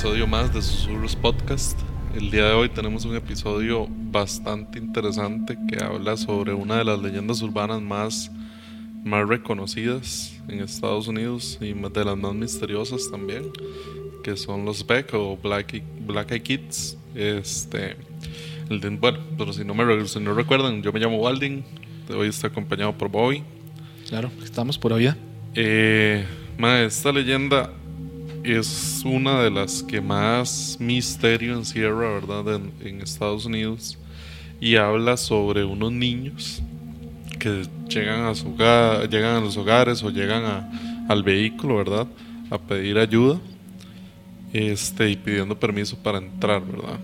episodio más de Susurros Podcast. El día de hoy tenemos un episodio bastante interesante que habla sobre una de las leyendas urbanas más, más reconocidas en Estados Unidos y de las más misteriosas también, que son los Beck o Black, Black Eyed Kids. Este, el bueno, pero si no me si no recuerdan, yo me llamo Walding, hoy estoy acompañado por Bobby. Claro, estamos por hoy. Eh, esta leyenda es una de las que más misterio encierra, ¿verdad? En, Estados Unidos. Y habla sobre unos niños que llegan a, su hogar, llegan a los hogares o llegan a, al vehículo, ¿verdad? A pedir ayuda este, y pidiendo permiso para entrar, ¿verdad?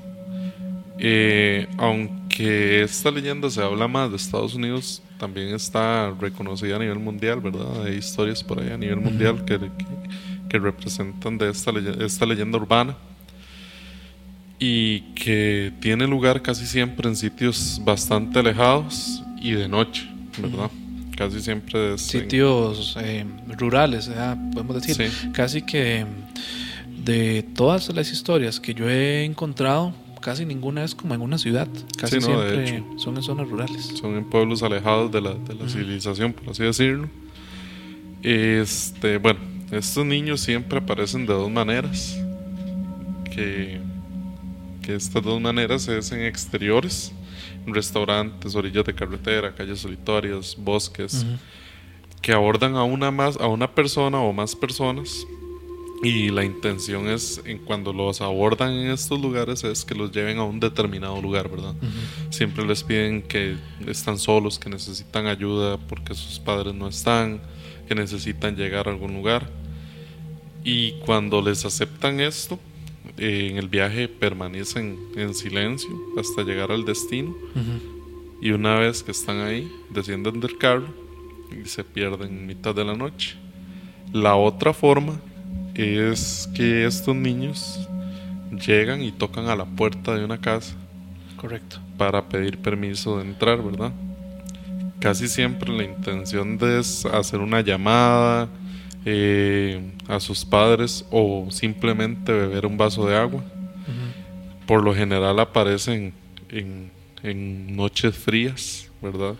Eh, aunque esta leyenda se habla más de Estados Unidos, también está reconocida a nivel mundial, ¿verdad? Hay historias por ahí a nivel mundial que que representan de esta, esta leyenda urbana y que tiene lugar casi siempre en sitios bastante alejados y de noche, ¿verdad? Casi siempre es sitios eh, rurales, podemos decir, casi que de todas las historias que yo he encontrado, casi ninguna es como en una ciudad, casi siempre son en zonas rurales. Son en pueblos alejados de la, de la civilización, por así decirlo. Este, bueno, estos niños siempre aparecen de dos maneras. Que, que estas dos maneras es en exteriores, en restaurantes, orillas de carretera, calles solitarias, bosques, que abordan a una más, a una persona o más personas. Y la intención es, en cuando los abordan en estos lugares, es que los lleven a un determinado lugar, ¿verdad? Siempre les piden que están solos, que necesitan ayuda porque sus padres no están, que necesitan llegar a algún lugar. Y cuando les aceptan esto, eh, en el viaje permanecen en silencio hasta llegar al destino. Y una vez que están ahí, descienden del carro y se pierden en mitad de la noche. La otra forma es que estos niños llegan y tocan a la puerta de una casa. Correcto. Para pedir permiso de entrar, ¿verdad? Casi siempre la intención es hacer una llamada, eh, a sus padres o simplemente beber un vaso de agua. Por lo general aparecen en, en, noches frías, ¿verdad?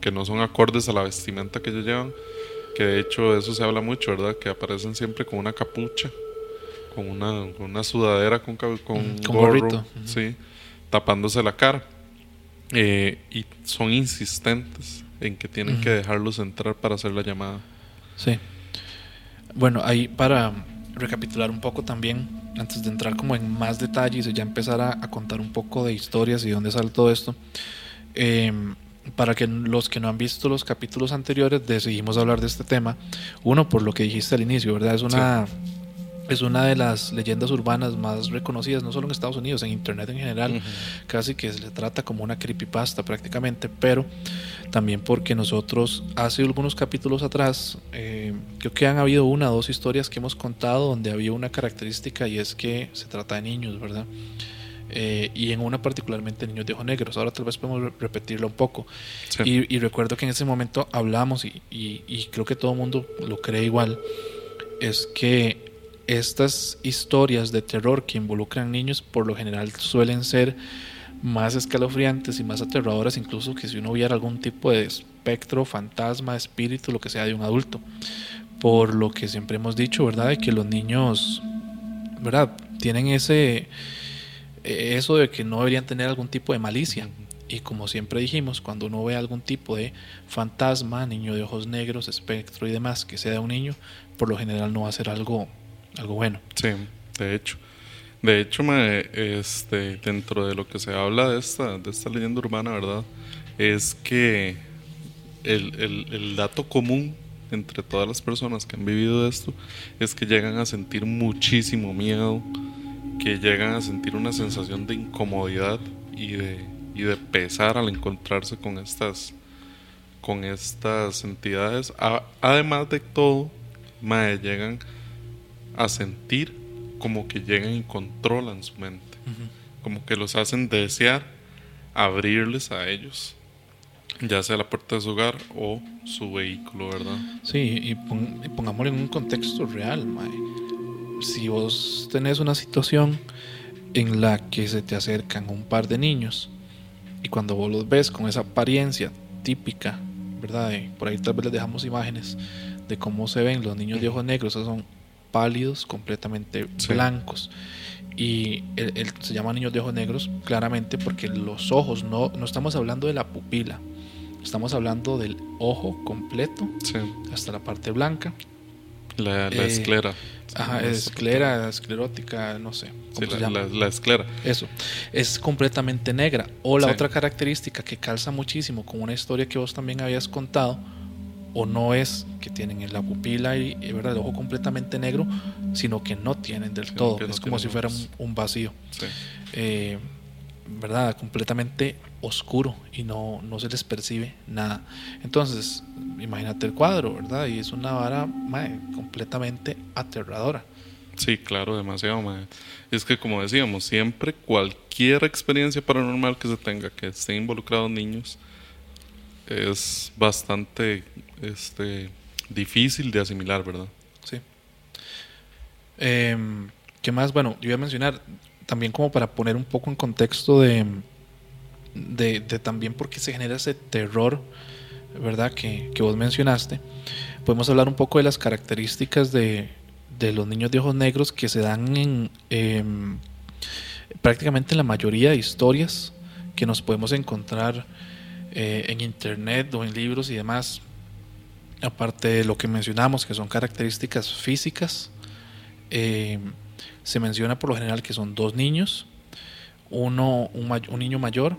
Que no son acordes a la vestimenta que ellos llevan. Que de hecho de eso se habla mucho, ¿verdad? Que aparecen siempre con una capucha, con una, con una sudadera, con, con, con gorro, sí, tapándose la cara. Eh, y son insistentes en que tienen que dejarlos entrar para hacer la llamada. Sí. Bueno, ahí para recapitular un poco también, antes de entrar como en más detalles y ya empezar a, contar un poco de historias y dónde sale todo esto, em, para que los que no han visto los capítulos anteriores decidimos hablar de este tema. Uno, por lo que dijiste al inicio, ¿verdad? Es una es una de las leyendas urbanas más reconocidas, no solo en Estados Unidos, en Internet en general, casi que se le trata como una creepypasta prácticamente, pero también porque nosotros hace algunos capítulos atrás, eh, creo que han habido una o dos historias que hemos contado donde había una característica y es que se trata de niños, ¿verdad? Eh, y en una particularmente niños de ojos negros. Ahora tal vez podemos repetirlo un poco. Y, recuerdo que en ese momento hablamos y, y creo que todo el mundo lo cree igual, es que estas historias de terror que involucran niños por lo general suelen ser más escalofriantes y más aterradoras incluso que si uno viera algún tipo de espectro, fantasma, espíritu, lo que sea de un adulto. Por lo que siempre hemos dicho, ¿verdad? De que los niños, ¿verdad? Tienen ese eso de que no deberían tener algún tipo de malicia. Y como siempre dijimos, cuando uno ve algún tipo de fantasma, niño de ojos negros, espectro y demás, que sea de un niño, por lo general no va a ser algo algo bueno. Sí, de hecho. De hecho, este, dentro de lo que se habla de esta, de esta leyenda urbana, ¿verdad? Es que el, dato común entre todas las personas que han vivido esto es que llegan a sentir muchísimo miedo, que llegan a sentir una sensación de incomodidad y de, y de pesar al encontrarse con estas, con estas entidades. además de todo, mae, llegan a sentir como que llegan y controlan su mente, como que los hacen desear abrirles a ellos, ya sea la puerta de su hogar o su vehículo, ¿verdad? Sí, y, pongámoslo en un contexto real, si vos tenés una situación en la que se te acercan un par de niños y cuando vos los ves con esa apariencia típica, ¿verdad? por ahí tal vez les dejamos imágenes de cómo se ven los niños de ojos negros, son pálidos, completamente blancos. Y se llaman niños de ojos negros claramente porque los ojos, no, no estamos hablando de la pupila, estamos hablando del ojo completo hasta la parte blanca. La, la eh, esclera. Ajá, esclera, esclerótica, no sé. la, esclera. Eso. Es completamente negra. O la otra característica que calza muchísimo con una historia que vos también habías contado, o no es que tienen en la pupila y ¿verdad? el ojo completamente negro, sino que no tienen del todo. es como si fuera un, vacío. Eh, ¿Verdad? Completamente oscuro y no, no se les percibe nada. Entonces, imagínate el cuadro, ¿verdad? Y es una vara completamente aterradora. Sí, claro, demasiado. Es que como decíamos, siempre cualquier experiencia paranormal que se tenga, que esté involucrados niños, es bastante este, difícil de asimilar, ¿verdad? Sí. Em, ¿Qué más? Bueno, yo iba a mencionar también como para poner un poco en contexto de de, también por qué se genera ese terror, ¿verdad? Que, vos mencionaste. Podemos hablar un poco de las características de, los niños de ojos negros que se dan en em, prácticamente en la mayoría de historias que nos podemos encontrar eh, en internet o en libros y demás. Aparte de lo que mencionamos, que son características físicas, em, se menciona por lo general que son dos niños, uno, un niño mayor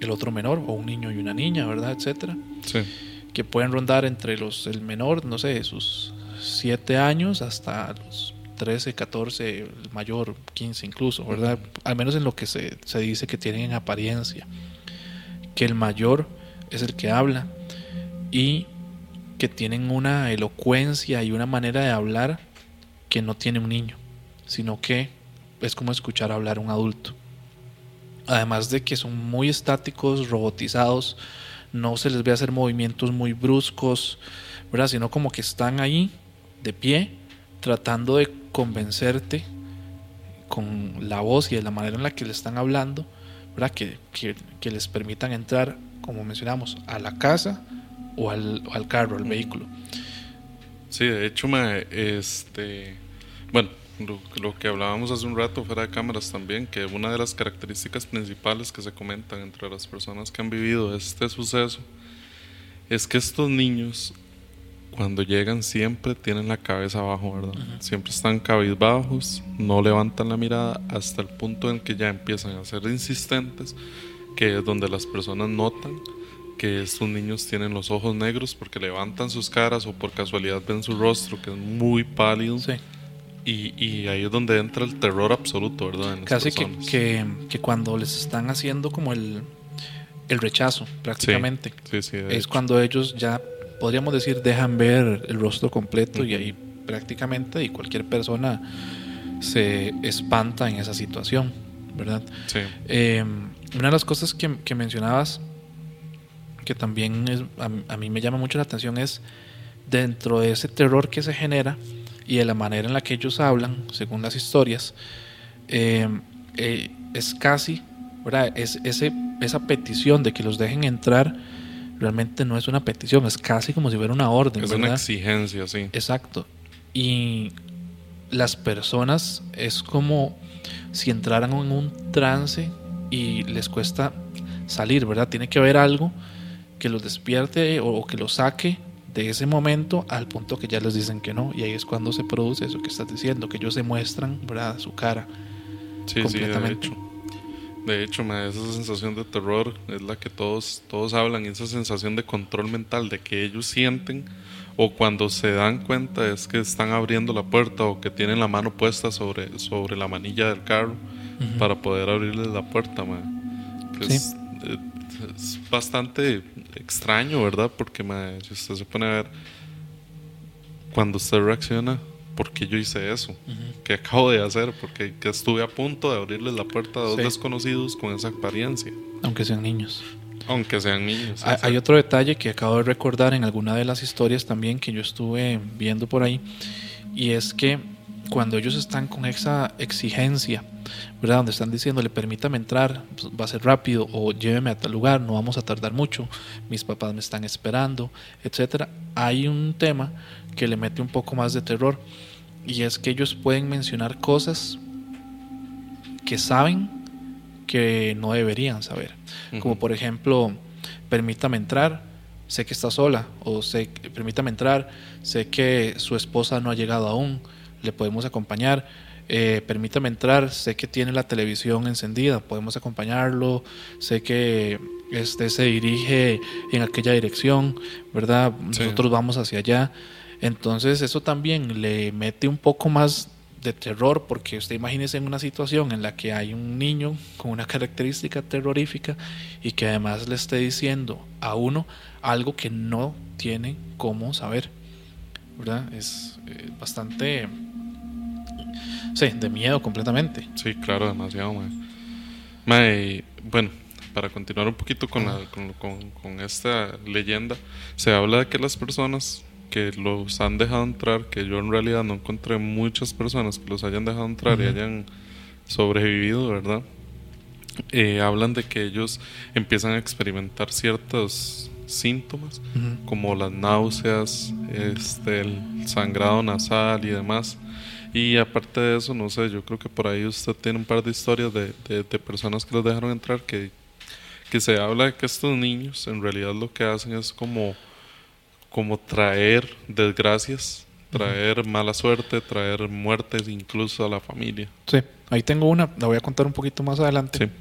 el otro menor, o un niño y una niña, ¿verdad? Etcétera. Sí. Que pueden rondar entre los, el menor, no sé, sus 7 años hasta los 13, 14, el mayor 15 incluso, ¿verdad? Al menos en lo que se, se dice que tienen en apariencia. Que el mayor es el que habla y que tienen una elocuencia y una manera de hablar que no tiene un niño, sino que es como escuchar hablar a un adulto además de que son muy estáticos, robotizados, no se les ve hacer movimientos muy bruscos, ¿verdad? Sino como que están ahí de pie tratando de convencerte con la voz y de la manera en la que le están hablando, ¿verdad? Que, que, les permitan entrar, como mencionamos, a la casa o al, al carro, al vehículo. Sí, de hecho, me, este, bueno, lo, que hablábamos hace un rato fuera de cámaras también, que una de las características principales que se comentan entre las personas que han vivido este suceso es que estos niños cuando llegan siempre tienen la cabeza abajo, ¿verdad? Siempre están cabizbajos, no levantan la mirada hasta el punto en que ya empiezan a ser insistentes, que es donde las personas notan que estos niños tienen los ojos negros porque levantan sus caras o por casualidad ven su rostro que es muy pálido. Sí y, ahí es donde entra el terror absoluto, ¿verdad? Casi que, que, cuando les están haciendo como el, el rechazo, prácticamente. es cuando ellos ya, podríamos decir, dejan ver el rostro completo y ahí prácticamente y cualquier persona se espanta en esa situación, ¿verdad? Sí. Eh, una de las cosas que, que mencionabas, que también es, a mí me llama mucho la atención, es dentro de ese terror que se genera, y de la manera en la que ellos hablan, según las historias, eh, eh, es casi, ¿verdad? Es, ese, esa petición de que los dejen entrar realmente no es una petición, es casi como si fuera una orden. Es una exigencia, sí. Exacto. Y las personas es como si entraran en un trance y les cuesta salir, ¿verdad? Tiene que haber algo que los despierte o que los saque de ese momento al punto que ya les dicen que no. Y ahí es cuando se produce eso que estás diciendo que ellos se muestran ¿verdad? su cara. Sí, completamente sí, de hecho. De hecho esa sensación de terror es la que todos todos hablan esa sensación de control mental de que ellos sienten o cuando se dan cuenta es que están abriendo la puerta o que tienen la mano puesta sobre sobre la manilla del carro para poder abrirles la puerta es, es bastante extraño, ¿verdad? Porque si usted se pone a ver cuando usted reacciona, ¿por qué yo hice eso? ¿Qué acabo de hacer? Porque estuve a punto de abrirles la puerta a dos desconocidos con esa apariencia. Aunque sean niños. Aunque sean niños. Hay, otro detalle que acabo de recordar en alguna de las historias también que yo estuve viendo por ahí, y es que cuando ellos están con esa exigencia, ¿verdad? Donde están diciéndole, permítame entrar, pues, va a ser rápido, o lléveme a tal lugar, no vamos a tardar mucho, mis papás me están esperando, etcétera. Hay un tema que le mete un poco más de terror, y es que ellos pueden mencionar cosas que saben que no deberían saber. Como por ejemplo, permítame entrar, sé que está sola, o sé, permítame entrar, sé que su esposa no ha llegado aún, le podemos acompañar. Eh, permítame entrar, sé que tiene la televisión encendida, podemos acompañarlo, sé que este se dirige en aquella dirección, ¿verdad? Nosotros vamos hacia allá. Entonces eso también le mete un poco más de terror, porque usted imagínese en una situación en la que hay un niño con una característica terrorífica y que además le esté diciendo a uno algo que no tiene cómo saber. ¿Verdad? Es eh, bastante... Sí, de miedo completamente. Sí, claro, demasiado. bueno, para continuar un poquito con, la, con, con esta leyenda, se habla de que las personas que los han dejado entrar, que yo en realidad no encontré muchas personas que los hayan dejado entrar y hayan sobrevivido, ¿verdad? Eh, hablan de que ellos empiezan a experimentar ciertos síntomas, como las náuseas, este, el sangrado nasal y demás. Y aparte de eso, no sé, yo creo que por ahí usted tiene un par de historias de, de, de personas que los dejaron entrar que, que se habla de que estos niños en realidad lo que hacen es como como traer desgracias, traer mala suerte, traer muertes incluso a la familia. Sí, ahí tengo una, la voy a contar un poquito más adelante. Sí.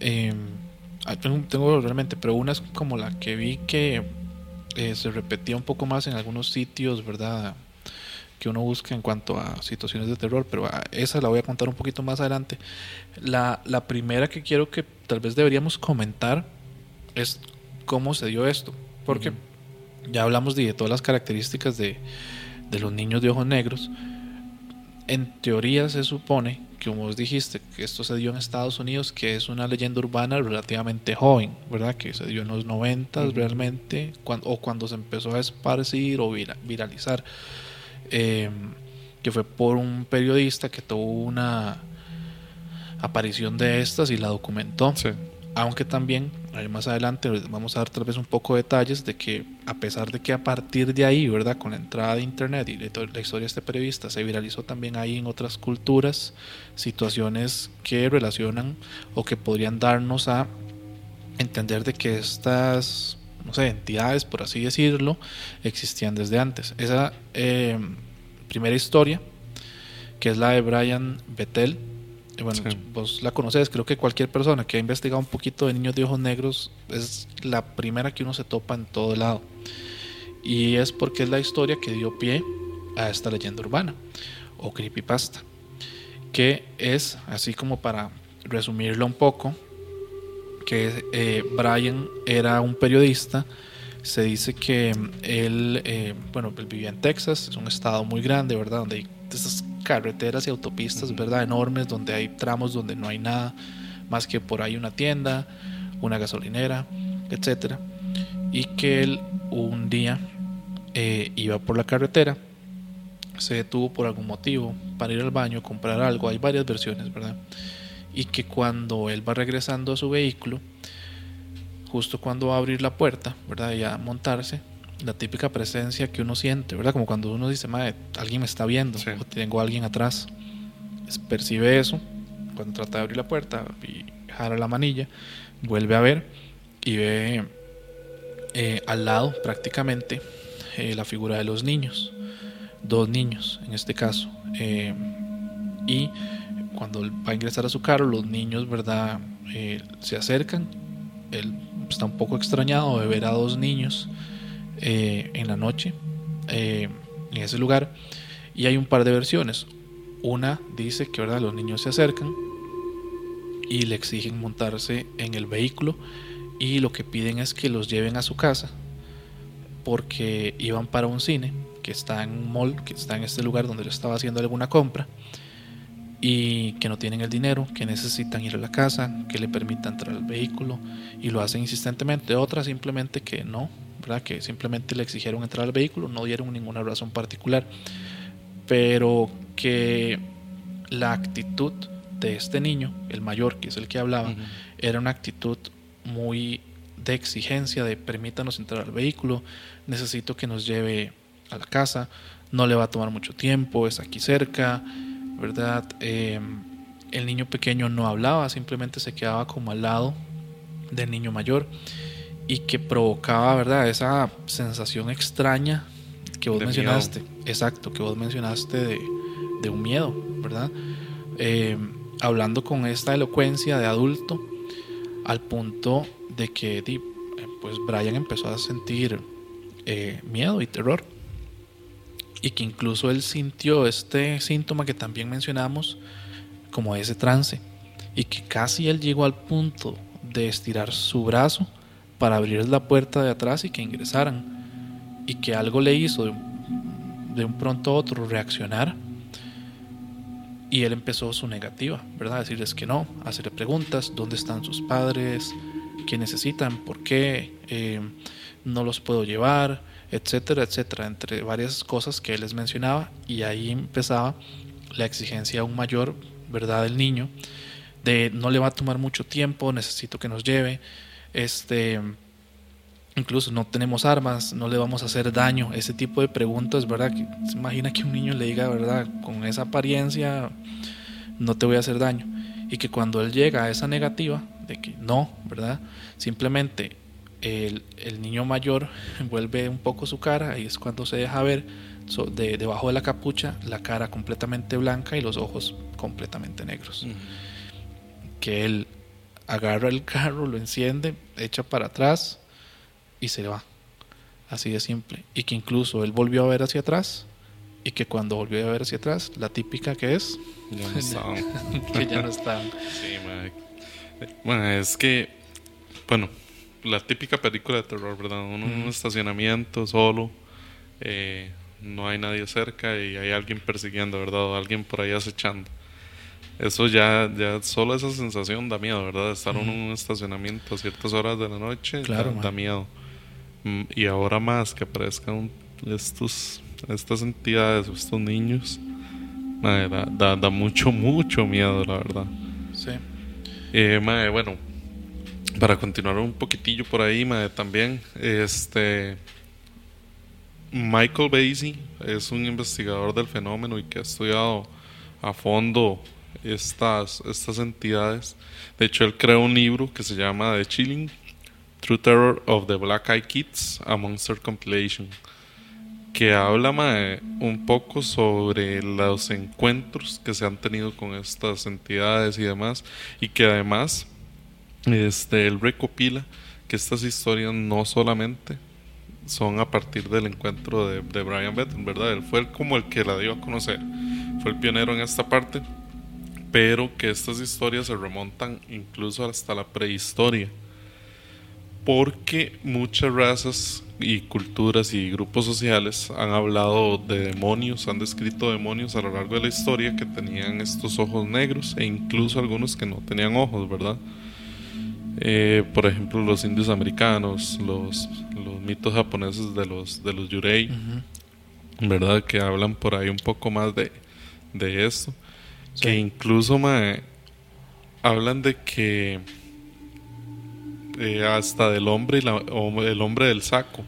Eh, tengo, realmente, pero una es como la que vi que eh, se repetía un poco más en algunos sitios, ¿verdad? Que uno busca en cuanto a situaciones de terror, pero esa la voy a contar un poquito más adelante. La, la primera que quiero que tal vez deberíamos comentar es cómo se dio esto. Porque ya hablamos de, todas las características de, los niños de ojos negros. En teoría se supone que, como vos dijiste, que esto se dio en Estados Unidos, que es una leyenda urbana relativamente joven, ¿verdad? Que se dio en los 90 realmente, cuando, o cuando se empezó a esparcir o viralizar. Em, que fue por un periodista que tuvo una aparición de estas y la documentó. Aunque también más adelante vamos a dar tal vez un poco de detalles de que a pesar de que a partir de ahí, ¿verdad? Con la entrada de internet y de la historia de este periodista se viralizó también ahí en otras culturas situaciones que relacionan o que podrían darnos a entender de que estas, no sé, entidades, por así decirlo, existían desde antes. Esa eh, primera historia, que es la de Brian Bettel, bueno, vos la conoces, creo que cualquier persona que ha investigado un poquito de niños de ojos negros es la primera que uno se topa en todo lado. Y es porque es la historia que dio pie a esta leyenda urbana o creepypasta, que es, así como para resumirlo un poco, que eh, Brian era un periodista, se dice que él, eh, bueno, él vivía en Texas, es un estado muy grande, ¿verdad? Donde hay esas carreteras y autopistas, ¿verdad? Enormes, donde hay tramos donde no hay nada más que por ahí una tienda, una gasolinera, etcétera. Y que él un día eh, iba por la carretera, se detuvo por algún motivo para ir al baño, comprar algo, hay varias versiones, ¿verdad? Y que cuando él va regresando a su vehículo, justo cuando va a abrir la puerta, ¿verdad? Y a montarse, la típica presencia que uno siente, ¿verdad? Como cuando uno dice, madre, alguien me está viendo o tengo a alguien atrás. percibe eso cuando trata de abrir la puerta y jala la manilla, vuelve a ver y ve eh, al lado prácticamente eh, la figura de los niños, dos niños en este caso. Eh, y cuando va a ingresar a su carro, los niños, ¿verdad? se acercan. Él está un poco extrañado de ver a dos niños eh, en la noche eh, en ese lugar y hay un par de versiones. Una dice que ¿verdad? los niños se acercan y le exigen montarse en el vehículo y lo que piden es que los lleven a su casa porque iban para un cine que está en un mall, que está en este lugar donde le estaba haciendo alguna compra y que no tienen el dinero, que necesitan ir a la casa, que le permitan entrar al vehículo y lo hacen insistentemente. Otra simplemente que no, que simplemente le exigieron entrar al vehículo, no dieron ninguna razón particular. Pero que la actitud de este niño, el mayor, que es el que hablaba, era una actitud muy de exigencia, de permítanos entrar al vehículo, necesito que nos lleve a la casa, no le va a tomar mucho tiempo, es aquí cerca, ¿verdad? Em, el niño pequeño no hablaba, simplemente se quedaba como al lado del niño mayor y que provocaba, ¿verdad? Esa sensación extraña que vos mencionaste, exacto, que vos mencionaste de, un miedo, ¿verdad? Em, hablando con esta elocuencia de adulto al punto de que pues Brian empezó a sentir eh, miedo y terror y que incluso él sintió este síntoma que también mencionamos como ese trance y que casi él llegó al punto de estirar su brazo para abrir la puerta de atrás y que ingresaran y que algo le hizo de, un pronto a otro reaccionar y él empezó su negativa, ¿verdad? Decirles que no, hacerle preguntas, ¿dónde están sus padres? ¿Qué necesitan? ¿Por qué? Eh, no los puedo llevar, etcétera, etcétera, entre varias cosas que les mencionaba y ahí empezaba la exigencia aún mayor, ¿verdad? Del niño, de no le va a tomar mucho tiempo, necesito que nos lleve, este incluso no tenemos armas, no le vamos a hacer daño, ese tipo de preguntas, ¿verdad? Se imagina que un niño le diga, ¿verdad? Con esa apariencia no te voy a hacer daño. Y que cuando él llega a esa negativa, de que no, ¿verdad? Simplemente el, niño mayor vuelve un poco su cara y es cuando se deja ver de, debajo de la capucha la cara completamente blanca y los ojos completamente negros. Que él agarra el carro, lo enciende, echa para atrás, y se va. Así de simple. Y que incluso él volvió a ver hacia atrás y que cuando volvió a ver hacia atrás, la típica que es... Ya no estaban. que ya no estaban. Sí, Bueno, es que, bueno, la típica película de terror, ¿verdad? Uno en un estacionamiento solo, eh, no hay nadie cerca y hay alguien persiguiendo, ¿verdad? O alguien por ahí acechando. Eso ya, ya solo esa sensación da miedo, ¿verdad? Estar en un estacionamiento a ciertas horas de la noche claro, da miedo. Mm, y ahora más que aparezcan estos, estas entidades, estos niños, da, da, mucho, mucho miedo, la verdad. Sí. Eh, bueno, para continuar un poquitillo por ahí, también, este. Michael Basie es un investigador del fenómeno y que ha estudiado a fondo estas, estas entidades. De hecho, él creó un libro que se llama The Chilling True Terror of the Black Eye Kids, a Monster Compilation, que habla un poco sobre los encuentros que se han tenido con estas entidades y demás, y que además este, él recopila que estas historias no solamente son a partir del encuentro de, Brian Betten, ¿verdad? Él fue como el que la dio a conocer, fue el pionero en esta parte, pero que estas historias se remontan incluso hasta la prehistoria porque muchas razas y culturas y grupos sociales han hablado de demonios, han descrito demonios a lo largo de la historia que tenían estos ojos negros e incluso algunos que no tenían ojos, ¿verdad? Eh, por ejemplo, los indios americanos, los, los mitos japoneses de los, de los yurei, ¿verdad? Que hablan por ahí un poco más de, de esto. Que incluso hablan de que eh, hasta del hombre y la, o el hombre del saco.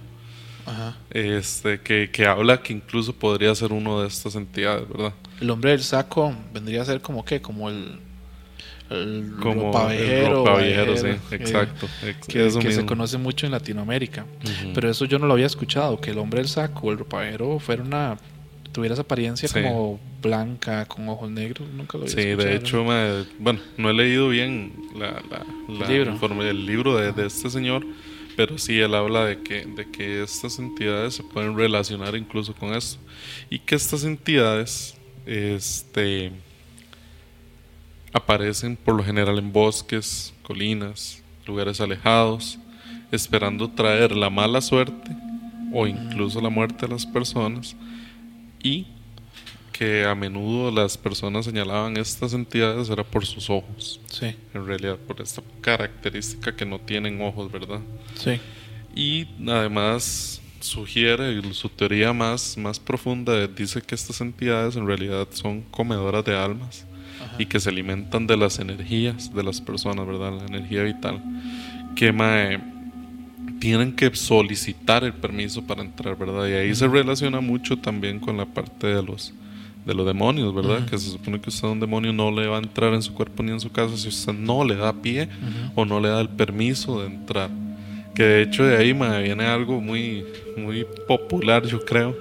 Este, que, que, habla que incluso podría ser uno de estas entidades, ¿verdad? El hombre del saco vendría a ser como que, como el, el como ropavejero, sí, exacto. que, se conoce mucho en Latinoamérica. Pero eso yo no lo había escuchado, que el hombre del saco el ropavejero fuera una tuviera esa apariencia como blanca, con ojos negros, nunca lo había Sí, de hecho, bueno, no he leído bien la, la, ¿El, libro? el libro de, de, este señor, pero sí él habla de que, de que estas entidades se pueden relacionar incluso con esto. Y que estas entidades este, aparecen por lo general en bosques, colinas, lugares alejados, esperando traer la mala suerte o incluso la muerte de las personas y que a menudo las personas señalaban estas entidades era por sus ojos. Sí. En realidad, por esta característica que no tienen ojos, ¿verdad? Sí. Y además sugiere, su teoría más, más profunda dice que estas entidades en realidad son comedoras de almas y que se alimentan de las energías de las personas, ¿verdad? La energía vital. Que mae, tienen que solicitar el permiso para entrar, ¿verdad? Y ahí se relaciona mucho también con la parte de los de los demonios, ¿verdad? Que se supone que usted a un demonio no le va a entrar en su cuerpo ni en su casa si usted no le da pie o no le da el permiso de entrar. Que de hecho de ahí me viene algo muy, muy popular, yo creo.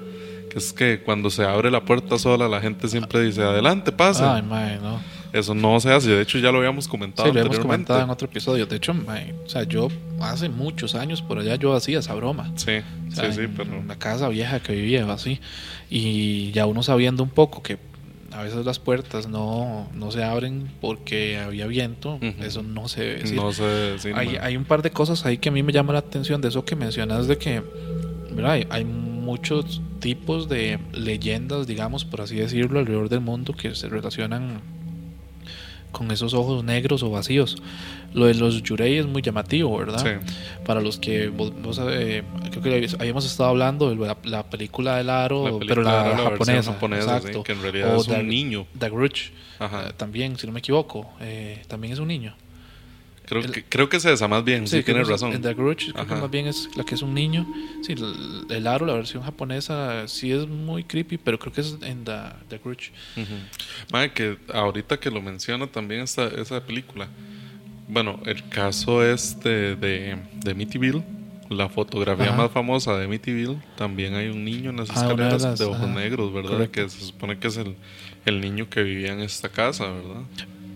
Que es que cuando se abre la puerta sola, la gente siempre dice, adelante, pasa. Ay, mae, no. Eso no se hace. De hecho, ya lo habíamos comentado. Sí, lo hemos comentado en otro episodio. De hecho, mae, o sea, yo hace muchos años por allá yo hacía esa broma. Sí, O sea, sí, sí, en pero. la casa vieja que vivía así. Y ya uno sabiendo un poco que a veces las puertas no, no se abren porque había viento, Ujú. eso no se debe decir. No sé decir. hay, hay un par de cosas ahí que a mí me llama la atención de eso que mencionas de que ¿verdad? Hay, hay muchos tipos de leyendas, digamos, por así decirlo, alrededor del mundo que se relacionan con esos ojos negros o vacíos. Lo de los yurei es muy llamativo, ¿verdad? Sí. Para los que vos, vos, eh, creo que habíamos estado hablando de la, la película del aro, La película pero la, japonesa, japonesa, sí, exacto. que en realidad O es un niño. The Grudge, Ajá. eh, también, si no me equivoco, eh, también es un niño. Creo, el- que, creo que esa, más bien. Sí, creo tienes razón. En The Grudge, creo que más bien es la que es un niño. Sí, el, el aro, la versión japonesa, sí es muy creepy, pero creo que es en The, The Grudge. Ujú. Mae, que ahorita que lo menciona también esta, esa película. Bueno, el caso este de, de Amityville, la fotografía Ajá. más famosa de Amityville, también hay un niño en las Ah, de escaleras de, las- ojos ajá. negros, ¿verdad? Correcto. Que se supone que es el, el niño que vivía en esta casa, ¿verdad?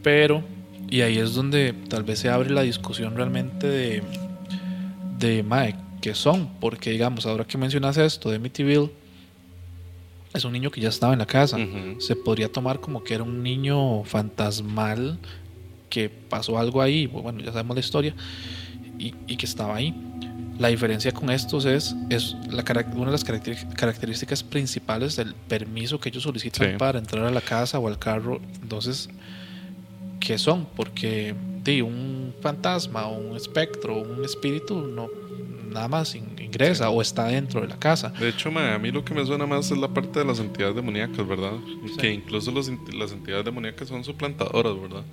Pero, y ahí es donde tal vez se abre la discusión realmente de, de Mae, ¿qué son? Porque, digamos, ahora que mencionas esto de Amityville, es un niño que ya estaba en la casa. Se podría tomar como que era un niño fantasmal que pasó algo ahí, bueno, ya sabemos la historia, y, y que estaba ahí. La diferencia con estos es, es la, una de las características principales del permiso que ellos solicitan Sí. para entrar a la casa o al carro. Entonces, ¿qué son? Porque di, un fantasma o un espectro o un espíritu no nada más in- ingresa o está dentro de la casa. De hecho, a mí lo que me suena más es la parte de las entidades demoníacas, ¿verdad? Que incluso los las entidades demoníacas son suplantadoras, ¿verdad?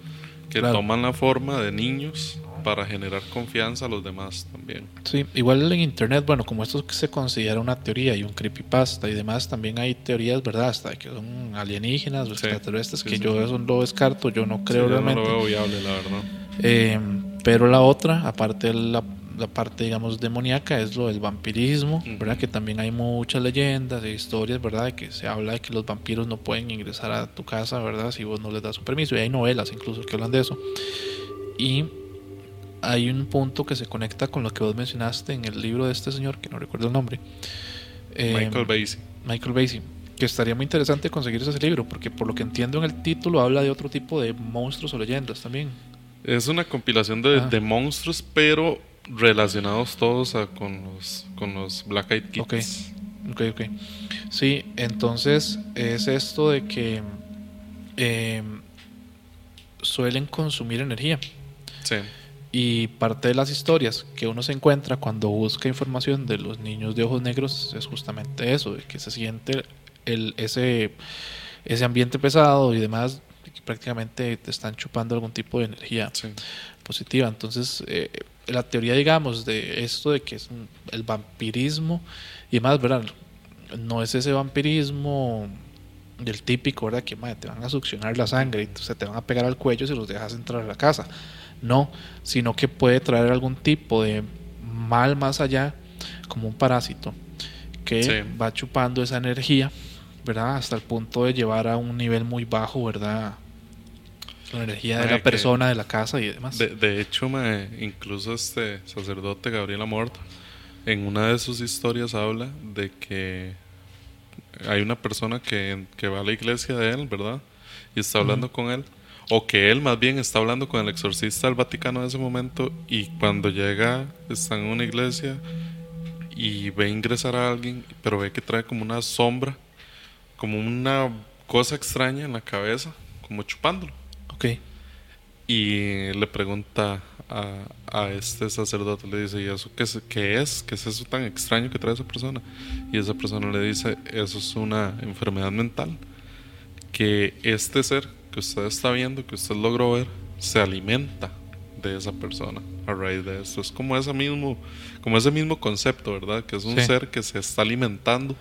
Que Claro. toman la forma de niños para generar confianza a los demás también. Sí, igual en internet, bueno, como esto se considera una teoría y un creepypasta y demás, también hay teorías, ¿verdad? Hasta que son alienígenas o Sí, extraterrestres, sí, que sí. yo eso lo descarto, yo no creo Sí, yo realmente. No lo veo viable, la verdad. Eh, pero la otra, aparte de la, la parte, digamos, demoníaca, es lo del vampirismo. ¿verdad? Que también hay muchas leyendas e historias, ¿verdad? De que se habla de que los vampiros no pueden ingresar a tu casa, ¿verdad? Si vos no les das su permiso. Y hay novelas incluso que hablan de eso. Y hay un punto que se conecta con lo que vos mencionaste en el libro de este señor, que no recuerdo el nombre. Eh, Michael Basie. Michael Basie. Que estaría muy interesante conseguir ese libro, porque por lo que entiendo en el título habla de otro tipo de monstruos o leyendas también. Es una compilación de, Ah. de monstruos, pero relacionados todos a- con, los, con los Black Eyed Kids. Ok. Ok, ok. Sí, entonces es esto de que eh, suelen consumir energía. Sí. Y parte de las historias que uno se encuentra cuando busca información de los niños de ojos negros es justamente eso, de que se siente el, ese, ese ambiente pesado y demás, que prácticamente te están chupando algún tipo de energía sí. positiva. Entonces, eh, la teoría, digamos, de esto de que es un- el vampirismo y más, ¿verdad? No es ese vampirismo del típico, ¿verdad? Que madre, te van a succionar la sangre y se te van a pegar al cuello si los dejas entrar a la casa. No, sino que puede traer algún tipo de mal más allá, como un parásito, que Sí. va chupando esa energía, ¿verdad? Hasta el punto de llevar a un nivel muy bajo, ¿verdad? La energía de Mae, la persona, de la casa y demás. De, de hecho, mae, incluso este sacerdote Gabriel Amort, en una de sus historias habla de que hay una persona que, que va a la iglesia de él, ¿verdad? Y está hablando con él. O que él más bien está hablando con el exorcista del Vaticano en ese momento y cuando llega está en una iglesia y ve ingresar a alguien, pero ve que trae como una sombra, como una cosa extraña en la cabeza, como chupándolo. Ok. Y le pregunta a, a este sacerdote, le dice, ¿y eso qué es, qué es? ¿Qué es eso tan extraño que trae esa persona? Y esa persona le dice, eso es una enfermedad mental, que este ser que usted está viendo, que usted logró ver, se alimenta de esa persona a raíz de esto. Es como ese mismo, como ese mismo concepto, ¿verdad? Que es un Sí. ser que se está alimentando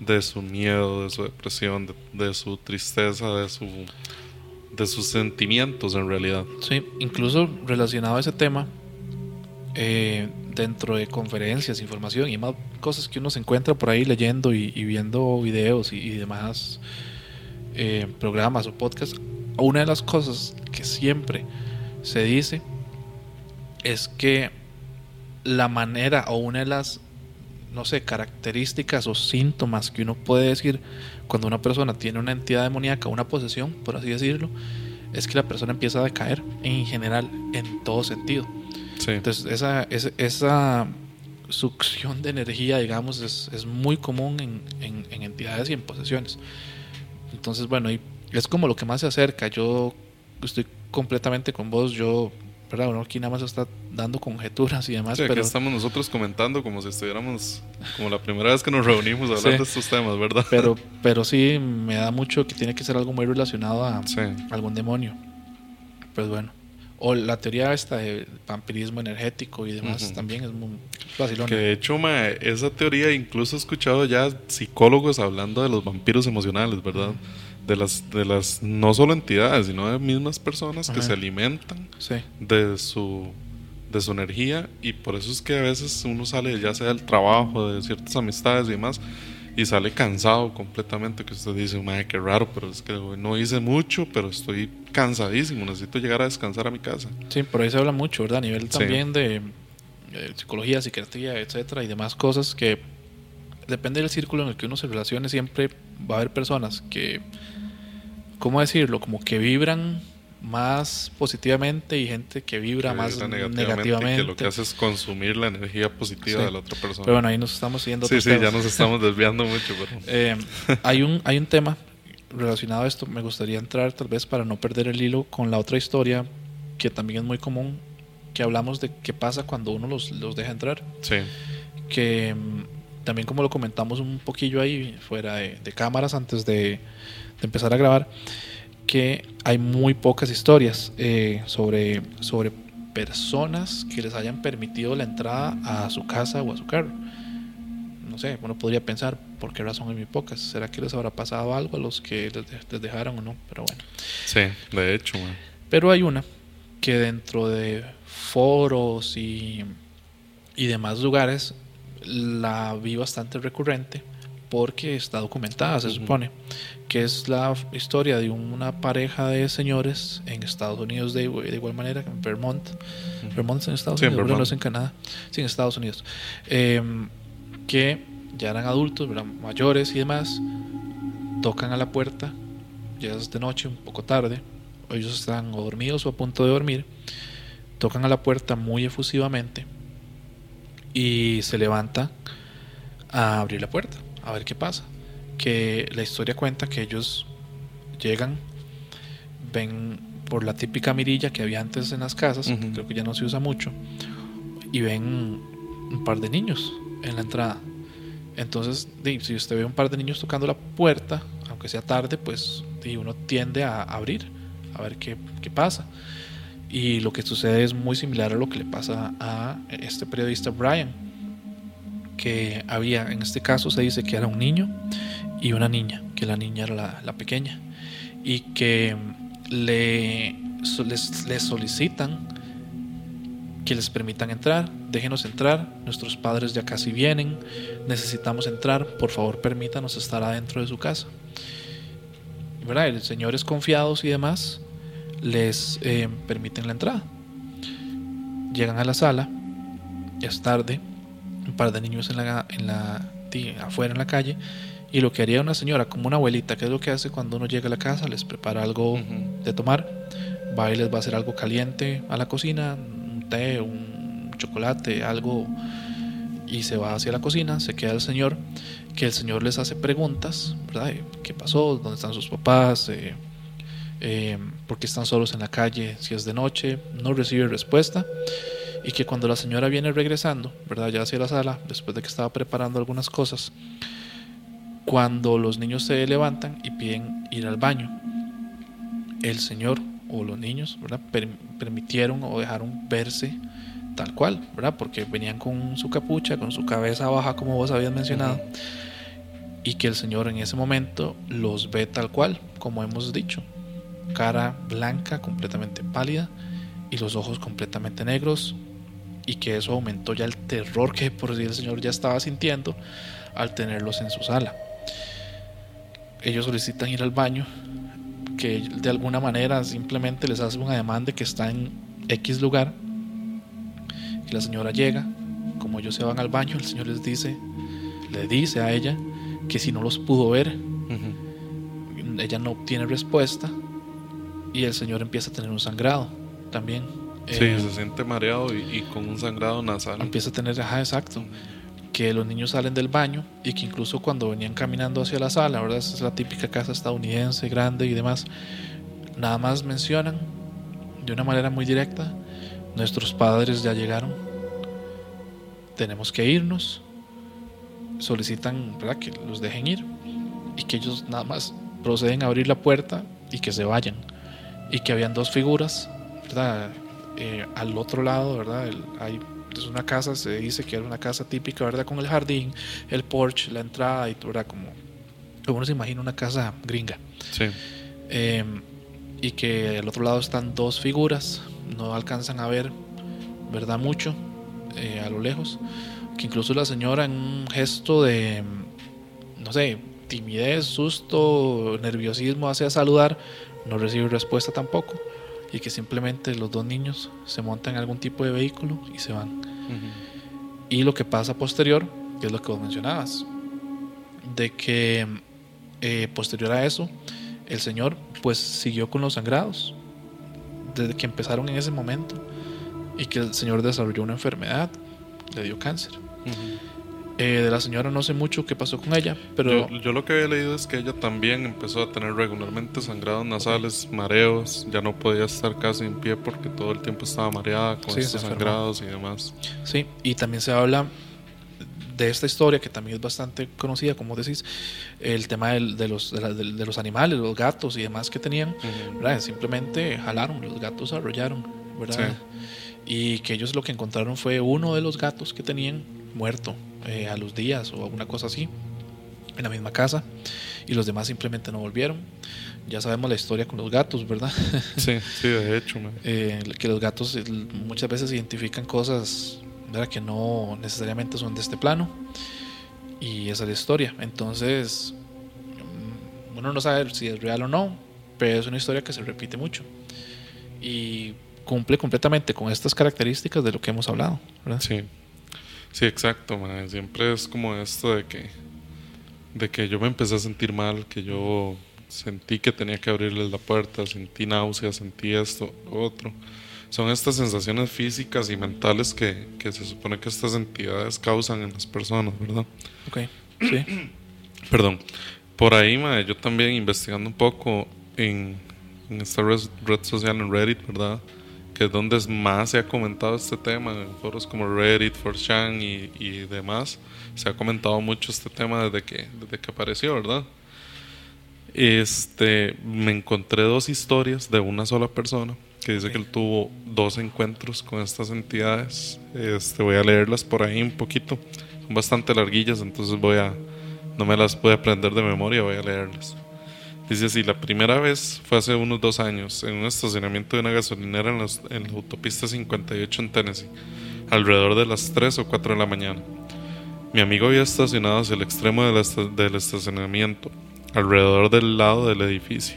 de su miedo, de su depresión, de, de su tristeza, de su de sus sentimientos en realidad. Sí, incluso relacionado a ese tema, eh, dentro de conferencias, información y más cosas que uno se encuentra por ahí leyendo y, y viendo videos y, y demás eh, programas o podcasts, una de las cosas que siempre se dice es que la manera o una de las, no sé, características o síntomas que uno puede decir cuando una persona tiene una entidad demoníaca, una posesión, por así decirlo, es que la persona empieza a decaer en general, en todo sentido. Sí. Entonces, esa, esa, esa succión de energía, digamos, es, es muy común en, en- en entidades y en posesiones. Entonces, bueno, y es como lo que más se acerca. Yo estoy completamente con vos. Yo, ¿verdad? Uno aquí nada más está dando conjeturas y demás, Sí, pero estamos nosotros comentando como si estuviéramos como la primera vez que nos reunimos a hablar Sí. de estos temas, ¿verdad? pero, pero sí me da mucho que tiene que ser algo muy relacionado a Sí. algún demonio. Pues bueno. O la teoría esta de vampirismo energético y demás también es muy vacilona. Que de hecho, ma, esa teoría incluso he escuchado ya psicólogos hablando de los vampiros emocionales, ¿verdad? De las, de las no solo entidades, sino de mismas personas que Ajá. se alimentan Sí, de su de su energía y por eso es que a veces uno sale ya sea del trabajo, de ciertas amistades y demás y sale cansado completamente que usted dice, madre, qué raro, pero es que no hice mucho, pero estoy cansadísimo, necesito llegar a descansar a mi casa. sí, por ahí se habla mucho, ¿verdad? A nivel Sí. también de eh, psicología, psiquiatría, etcétera, y demás cosas que depende del círculo en el que uno se relacione, siempre va a haber personas que, ¿cómo decirlo? Como que vibran más positivamente y gente que vibra Que más vibra negativamente. y que lo que hace es consumir la energía positiva Sí. de la otra persona. Pero bueno, ahí nos estamos siguiendo. sí, sí, temas. ya nos estamos desviando mucho, pero Eh, hay, un, hay un tema relacionado a esto, me gustaría entrar tal vez para no perder el hilo con la otra historia que también es muy común, que hablamos de qué pasa cuando uno los, los deja entrar, sí, que mm, también como lo comentamos un poquillo ahí fuera de, de cámaras antes de, de empezar a grabar, que hay muy pocas historias eh, sobre, sobre personas que les hayan permitido la entrada a su casa o a su carro. No sé, uno podría pensar, ¿por qué razón hay muy pocas? ¿Será que les habrá pasado algo a los que les, de- les dejaron o no? Pero bueno. sí, de hecho, man. Pero hay una que dentro de foros y, y demás lugares la vi bastante recurrente porque está documentada, se Ujú. supone, que es la historia de una pareja de señores en Estados Unidos de, de igual manera, en Vermont. Vermont es en Estados Sí, en Unidos, ¿verdad? no Vermont. es en Canadá, sí, en Estados Unidos, Em, que ya eran adultos, ¿verdad? mayores y demás, tocan a la puerta, ya es de noche, un poco tarde, ellos están o dormidos o a punto de dormir, tocan a la puerta muy efusivamente y se levanta a abrir la puerta, a ver qué pasa. Que la historia cuenta que ellos llegan, ven por la típica mirilla que había antes en las casas, que Ujú. creo que ya no se usa mucho, y ven un par de niños en la entrada. Entonces, si usted ve un par de niños tocando la puerta, aunque sea tarde, pues uno tiende a abrir, a ver qué, qué pasa. Y lo que sucede es muy similar a lo que le pasa a este periodista Brian, que había, en este caso se dice que era un niño y una niña, que la niña era la, la pequeña, y que le, les, les solicitan que les permitan entrar, déjenos entrar, nuestros padres ya casi vienen, necesitamos entrar, por favor permítanos estar adentro de su casa. ¿Verdad? El señores confiados y demás les eh, permiten la entrada. Llegan a la sala, es tarde, un par de niños en la, en la, afuera en la calle, y lo que haría una señora, como una abuelita, que es lo que hace cuando uno llega a la casa, les prepara algo de tomar, va y les va a hacer algo caliente a la cocina, un té, un chocolate, algo, y se va hacia la cocina, se queda el señor, que el señor les hace preguntas, ¿verdad? ¿Qué pasó? ¿Dónde están sus papás? Eh, eh, porque están solos en la calle si es de noche, no recibe respuesta y que cuando la señora viene regresando, ¿verdad? Ya hacia la sala, después de que estaba preparando algunas cosas, cuando los niños se levantan y piden ir al baño, el señor o los niños, ¿verdad? permitieron o dejaron verse tal cual, ¿verdad? Porque venían con su capucha, con su cabeza baja, como vos habías mencionado, y que el Señor en ese momento los ve tal cual, como hemos dicho, cara blanca, completamente pálida, y los ojos completamente negros, y que eso aumentó ya el terror que por sí el Señor ya estaba sintiendo al tenerlos en su sala. Ellos solicitan ir al baño, que de alguna manera simplemente les hace una demanda que está en X lugar, y la señora llega, como ellos se van al baño, el Señor les dice, le dice a ella que si no los pudo ver, ella no obtiene respuesta y el Señor empieza a tener un sangrado también. Sí, eh, se siente mareado y, con un sangrado nasal. Empieza a tener, ajá, exacto. Que los niños salen del baño y que incluso cuando venían caminando hacia la sala, ¿verdad? es la típica casa estadounidense, grande y demás, nada más mencionan de una manera muy directa Nuestros padres ya llegaron. Tenemos que irnos. Solicitan que los dejen ir y que ellos nada más proceden a abrir la puerta y que se vayan. Y que habían dos figuras, ¿verdad? Eh, al otro lado, ¿verdad? hay, es una casa, se dice que era una casa típica, ¿verdad? Con el jardín, el porche, la entrada y ¿verdad? Como, uno se imagina una casa gringa. Sí. Em, y que al otro lado están dos figuras, no alcanzan a ver, ¿verdad? Mucho eh, a lo lejos. Que incluso la señora en un gesto de, no sé, timidez, susto, nerviosismo hacia saludar, no recibe respuesta tampoco. Y que simplemente los dos niños se montan en algún tipo de vehículo y se van. Y lo que pasa posterior, que es lo que vos mencionabas, de que eh, posterior a eso, el Señor pues siguió con los sangrados desde que empezaron en ese momento y que el señor desarrolló una enfermedad, le dio cáncer. Eh, de la señora no sé mucho qué pasó con ella, pero... Yo, lo que había leído es que ella también empezó a tener regularmente sangrados nasales, mareos, ya no podía estar casi en pie porque todo el tiempo estaba mareada con estos sangrados y demás. Sí, y también se habla de esta historia, que también es bastante conocida, como decís, el tema de, los, de, los animales, los gatos y demás que tenían, simplemente jalaron, los gatos arrollaron, ¿verdad? Y que ellos lo que encontraron fue uno de los gatos que tenían muerto eh, a los días o alguna cosa así, en la misma casa, y los demás simplemente no volvieron. Ya sabemos la historia con los gatos, ¿verdad? Sí, sí, de hecho. Eh, que los gatos muchas veces identifican cosas que no necesariamente son de este plano. Y esa es la historia. Entonces, mm, uno no sabe si es real o no, pero es una historia que se repite mucho. Y cumple completamente con estas características de lo que hemos hablado. Sí, sí, exacto. Siempre es como esto de que, de que yo me empecé a sentir mal, que yo sentí que tenía que abrirles la puerta, sentí náuseas, sentí esto, otro son estas sensaciones físicas y mentales que, se supone que estas entidades causan en las personas, ¿verdad? Ok, sí. Perdón. Por ahí, yo también investigando un poco en, esta red, social en Reddit, ¿verdad? Que es donde más se ha comentado este tema, en foros como Reddit, 4chan y, y demás. Se ha comentado mucho este tema desde que, desde que apareció, ¿verdad? Este, me encontré dos historias de una sola persona que dice que él tuvo dos encuentros con estas entidades. Este, voy a leerlas por ahí un poquito. Son bastante larguillas, entonces voy a. No me las puedo aprender de memoria, voy a leerlas. Dice así: La primera vez fue hace unos dos años, en un estacionamiento de una gasolinera en, en la autopista 58 en Tennessee, alrededor de las 3 o 4 de la mañana. Mi amigo había estacionado hacia el extremo del estacionamiento, alrededor del lado del edificio.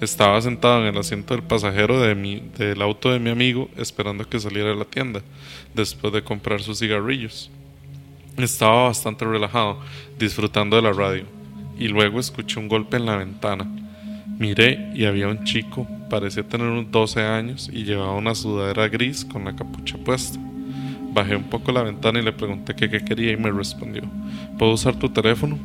Estaba sentado en el asiento del pasajero del auto de mi amigo esperando que saliera de la tienda después de comprar sus cigarrillos. Estaba bastante relajado, disfrutando de la radio, y luego escuché un golpe en la ventana. Miré y había un chico, parecía tener unos 12 años y llevaba una sudadera gris con la capucha puesta. Bajé un poco la ventana y le pregunté qué quería y me respondió, ¿puedo usar tu teléfono?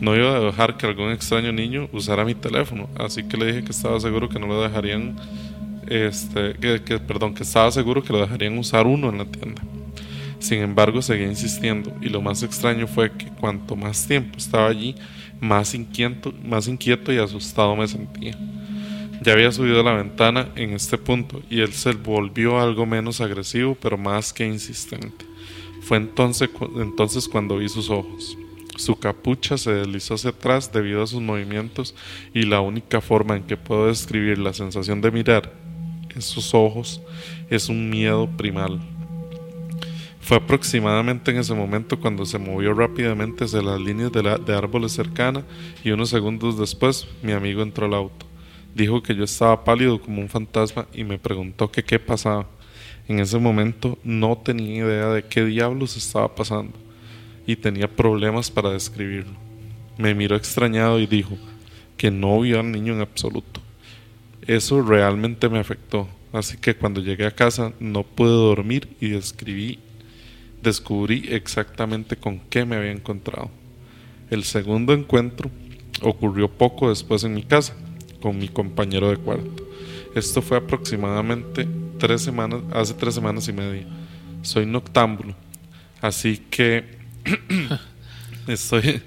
No iba a dejar que algún extraño niño usara mi teléfono, así que le dije que estaba seguro que no lo dejarían, este, que, perdón, que estaba seguro que lo dejarían usar uno en la tienda. Sin embargo, seguía insistiendo y lo más extraño fue que cuanto más tiempo estaba allí, más inquieto, más inquieto y asustado me sentía. Ya había subido a la ventana en este punto y él se volvió algo menos agresivo, pero más que insistente. Fue entonces, entonces cuando vi sus ojos. Su capucha se deslizó hacia atrás debido a sus movimientos y la única forma en que puedo describir la sensación de mirar esos ojos es un miedo primal. Fue aproximadamente en ese momento cuando se movió rápidamente hacia las líneas de, árboles cercanas y unos segundos después mi amigo entró al auto. Dijo que yo estaba pálido como un fantasma y me preguntó qué pasaba. En ese momento no tenía idea de qué diablos estaba pasando y tenía problemas para describirlo. Me miró extrañado y dijo que no vio al niño en absoluto. Eso realmente me afectó, así que cuando llegué a casa no pude dormir y describí, descubrí exactamente con qué me había encontrado. El segundo encuentro ocurrió poco después en mi casa con mi compañero de cuarto. Esto fue aproximadamente tres semanas, hace tres semanas y media. Soy noctámbulo, así que estoy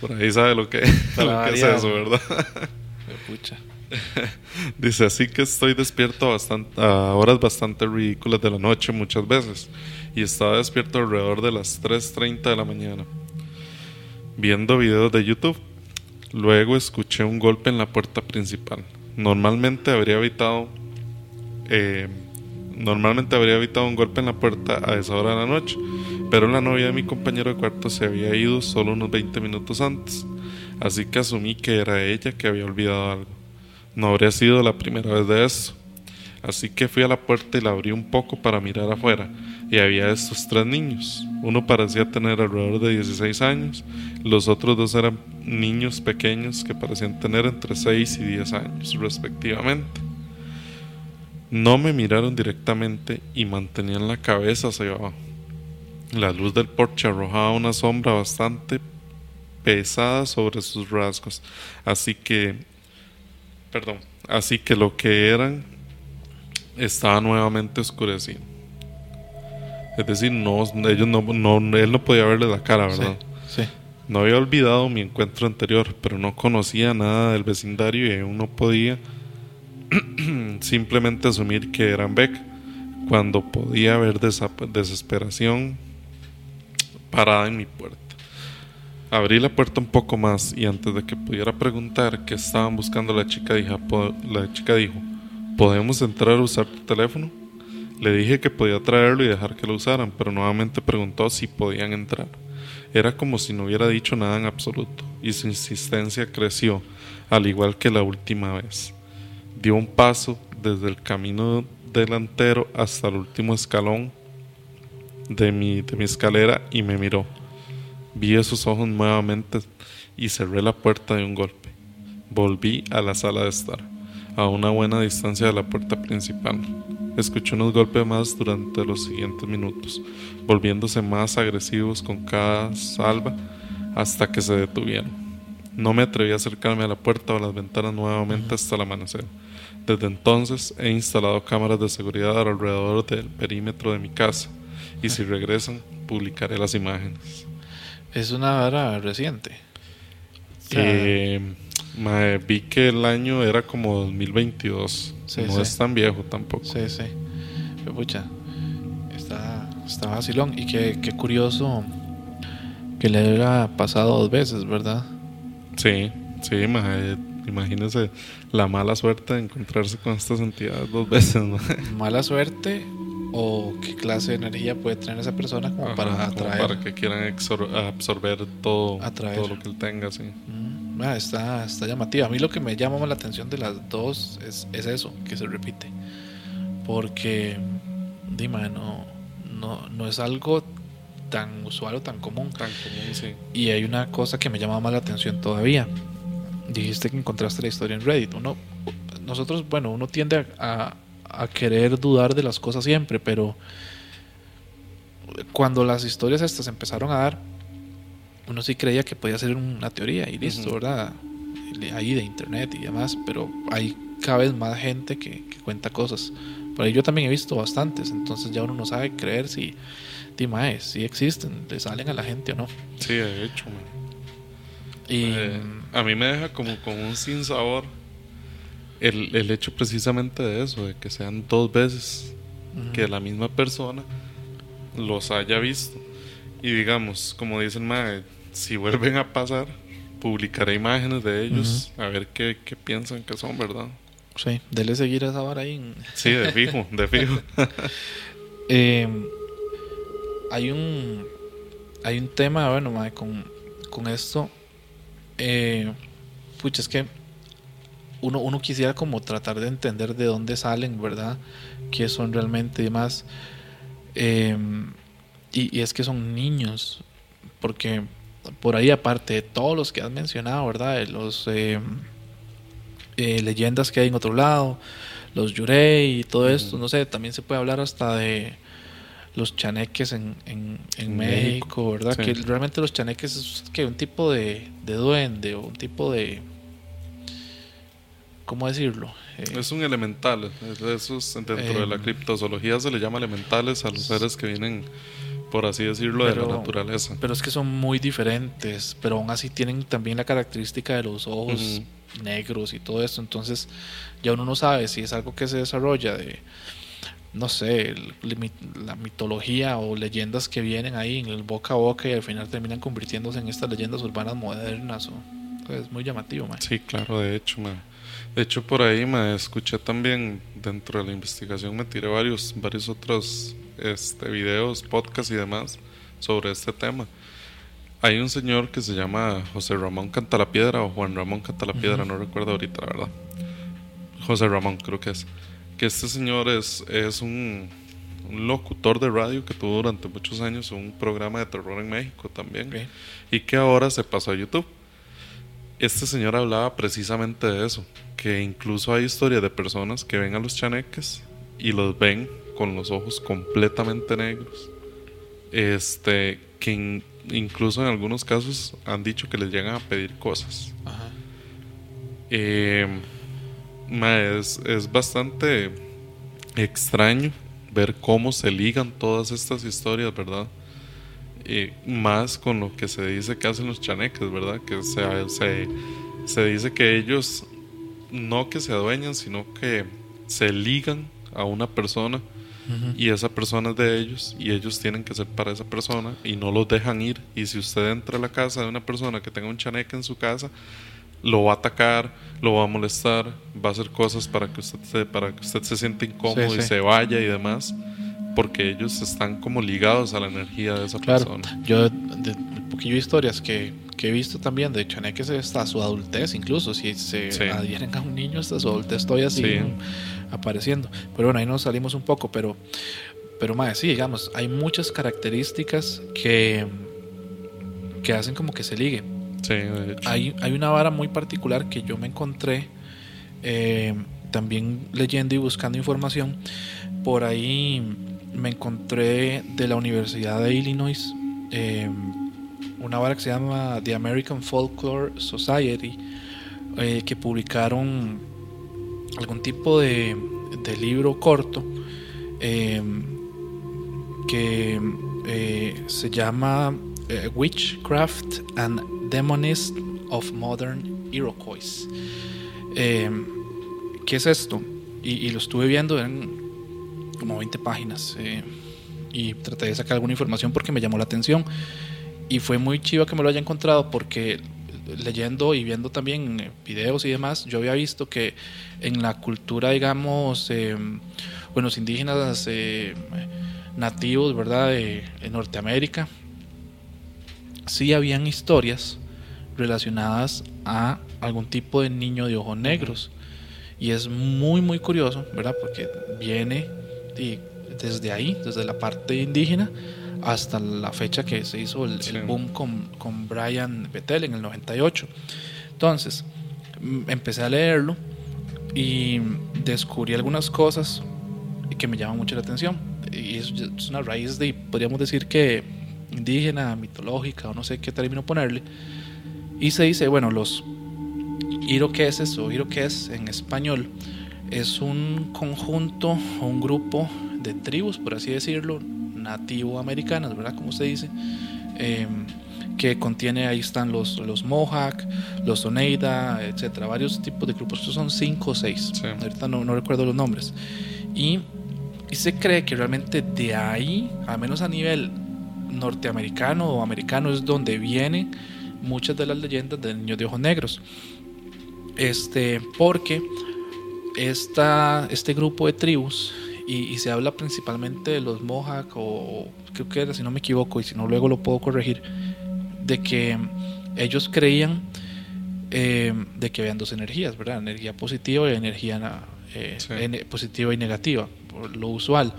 por ahí sabe lo que, lo que es eso, ¿verdad? Dice así que estoy despierto bastante, a horas bastante ridículas de la noche muchas veces y estaba despierto alrededor de las 3.30 de la mañana viendo videos de YouTube Luego escuché un golpe en la puerta principal. Normalmente habría evitado eh, normalmente habría evitado un golpe en la puerta a esa hora de la noche, pero la novia de mi compañero de cuarto se había ido solo unos 20 minutos antes, así que asumí que era ella que había olvidado algo. No habría sido la primera vez de eso. Así que fui a la puerta y la abrí un poco para mirar afuera, y había estos tres niños. Uno parecía tener alrededor de 16 años, los otros dos eran niños pequeños que parecían tener entre 6 y 10 años, respectivamente. No me miraron directamente y mantenían la cabeza hacia. La luz del porche arrojaba una sombra bastante pesada sobre sus rasgos, así que, perdón, así que lo que eran estaba nuevamente oscurecido. Es decir, no, ellos no, no, él no podía verle la cara, ¿verdad? Sí, No había olvidado mi encuentro anterior, pero no conocía nada del vecindario y uno podía simplemente asumir que eran Beck, cuando podía haber desesperación parada en mi puerta. Abrí la puerta un poco más y antes de que pudiera preguntar qué estaban buscando la chica, la chica dijo, ¿podemos entrar a usar tu teléfono? Le dije que podía traerlo y dejar que lo usaran, pero nuevamente preguntó si podían entrar. Era como si no hubiera dicho nada en absoluto, y su insistencia creció, al igual que la última vez. Dio un paso desde el camino delantero hasta el último escalón de mi, de mi escalera y me miró. Vi esos ojos nuevamente y cerré la puerta de un golpe. Volví a la sala de estar, a una buena distancia de la puerta principal. Escuché unos golpes más durante los siguientes minutos, volviéndose más agresivos con cada salva hasta que se detuvieron. No me atreví a acercarme a la puerta o a las ventanas nuevamente hasta el amanecer. Desde entonces he instalado cámaras de seguridad alrededor del perímetro de mi casa y si regresan publicaré las imágenes. Es una hora reciente. Eh, vi que el año era como 2022. no es tan viejo tampoco. Sí, sí. pucha, está, está vacilón. Y qué, qué curioso que le haya pasado dos veces, ¿verdad? Sí, sí, imagínese la mala suerte de encontrarse con estas entidades dos veces. Mala suerte o qué clase de energía puede tener esa persona como para atraer. para que quieran absorber todo, todo lo que él tenga, sí. Mm, ah, está, está llamativa. A mí lo que me llama la atención de las dos es, es eso, que se repite. Porque, dime, no, no, no es algo tan usual o tan común. Tan común, sí. Y hay una cosa que me llama más la atención todavía. Dijiste que encontraste la historia en Reddit. Uno, nosotros, bueno, uno tiende a a querer dudar de las cosas siempre, pero cuando las historias estas empezaron a dar, uno sí creía que podía ser una teoría y listo, ¿verdad? Ahí de internet y demás, pero hay cada vez más gente que, cuenta cosas. Por ahí yo también he visto bastantes, entonces ya uno no sabe creer si, Timaes, si existen, le salen a la gente o no. Sí, de hecho, Y, eh, a mí me deja como con un sin sabor el, el hecho precisamente de eso, de que sean dos veces que la misma persona los haya visto. Y digamos, como dicen, mae, si vuelven a pasar, publicaré imágenes de ellos a ver qué, qué, piensan que son, ¿verdad? Sí, dele seguir a esa vara ahí. Sí, de fijo, de fijo. Eh, hay un hay un tema, bueno, mae, con, con esto. Eh, pucha, es que uno, uno quisiera como tratar de entender de dónde salen, ¿verdad? ¿Qué son realmente y demás. Eh, y, es que son niños, porque por ahí aparte de todos los que has mencionado, ¿verdad? Los eh, eh, leyendas que hay en otro lado, los yurei y todo esto, no sé, también se puede hablar hasta de los chaneques en, en, México, ¿verdad? Que realmente los chaneques es que un tipo de, de duende o un tipo de ¿cómo decirlo? Eh, es un elemental, eso es, dentro de la criptozoología se le llama elementales a los seres que vienen por así decirlo, de la naturaleza. Pero es que son muy diferentes, pero aún así tienen también la característica de los ojos negros y todo esto. Entonces, ya uno no sabe si es algo que se desarrolla de, no sé, la mitología o leyendas que vienen ahí en el boca a boca y al final terminan convirtiéndose en estas leyendas urbanas modernas. O, es muy llamativo, man. Sí, claro, de hecho, man. De hecho, por ahí me escuché también dentro de la investigación, me tiré varios, varios otros este, videos, podcasts y demás sobre este tema. Hay un señor que se llama José Ramón Cantalapiedra o Juan Ramón Cantalapiedra, no recuerdo ahorita, la verdad. José Ramón, creo que es. Que este señor es, es un, locutor de radio que tuvo durante muchos años un programa de terror en México también. Y que ahora se pasó a YouTube. Este señor hablaba precisamente de eso, que incluso hay historias de personas que ven a los chaneques y los ven con los ojos completamente negros. Este, que incluso en algunos casos han dicho que les llegan a pedir cosas. Eh, es, es bastante extraño ver cómo se ligan todas estas historias, ¿verdad? Y más con lo que se dice que hacen los chaneques, ¿verdad? Que se, se, se dice que ellos no que se adueñan, sino que se ligan a una persona y esa persona es de ellos y ellos tienen que ser para esa persona y no los dejan ir. Y si usted entra a la casa de una persona que tenga un chaneque en su casa, lo va a atacar, lo va a molestar, va a hacer cosas para que usted se, para que usted se sienta incómodo y se vaya y demás, porque ellos están como ligados a la energía de esa persona. Yo, de, poquillo historias que, que, he visto también de chaneques hasta su adultez, incluso si se adhieren a un niño hasta su adultez, estoy así apareciendo. Pero bueno, ahí nos salimos un poco, pero, pero más, sí, digamos, hay muchas características que, que hacen como que se ligue. Sí, Hay, hay una vara muy particular que yo me encontré eh, también leyendo y buscando información. Por ahí me encontré de la Universidad de Illinois eh, una vara que se llama The American Folklore Society, eh, que publicaron algún tipo de, libro corto em, que eh, se llama eh, Witchcraft and Demonist of Modern Iroquois. Em, ¿Qué es esto? Y, lo estuve viendo en como 20 páginas y traté de sacar alguna información porque me llamó la atención y fue muy chido que me lo haya encontrado porque leyendo y viendo también eh, videos y demás, yo había visto que en la cultura, digamos, eh, bueno, los indígenas eh, nativos, ¿verdad?, de, Norteamérica, sí habían historias relacionadas a algún tipo de niño de ojos negros. Y es muy, muy curioso, ¿verdad? Porque viene desde ahí, desde la parte indígena, hasta la fecha que se hizo el, boom con, con, Brian Bettel en el 98. Entonces, mm, empecé a leerlo y descubrí algunas cosas que me llaman mucho la atención. Y es, una raíz de, podríamos decir que indígena, mitológica o no sé qué término ponerle. Y se dice, bueno, los iroqueses o iroqués en español es un conjunto o un grupo de tribus, por así decirlo, nativo americanas, ¿verdad? Como se dice. Em, que contiene, ahí están los, los Mohawk, los Oneida, etcétera, varios tipos de grupos, estos son cinco o seis, ahorita no, no, recuerdo los nombres. Y, y, se cree que realmente de ahí, al menos a nivel norteamericano o americano, es donde vienen muchas de las leyendas del niño de ojos negros. Este, porque esta, este grupo de tribus, y, se habla principalmente de los Mohawk, o creo que era, si no me equivoco, y si no luego lo puedo corregir, de que ellos creían eh, de que habían dos energías, ¿verdad? Energía positiva y energía eh, positiva y negativa, lo usual.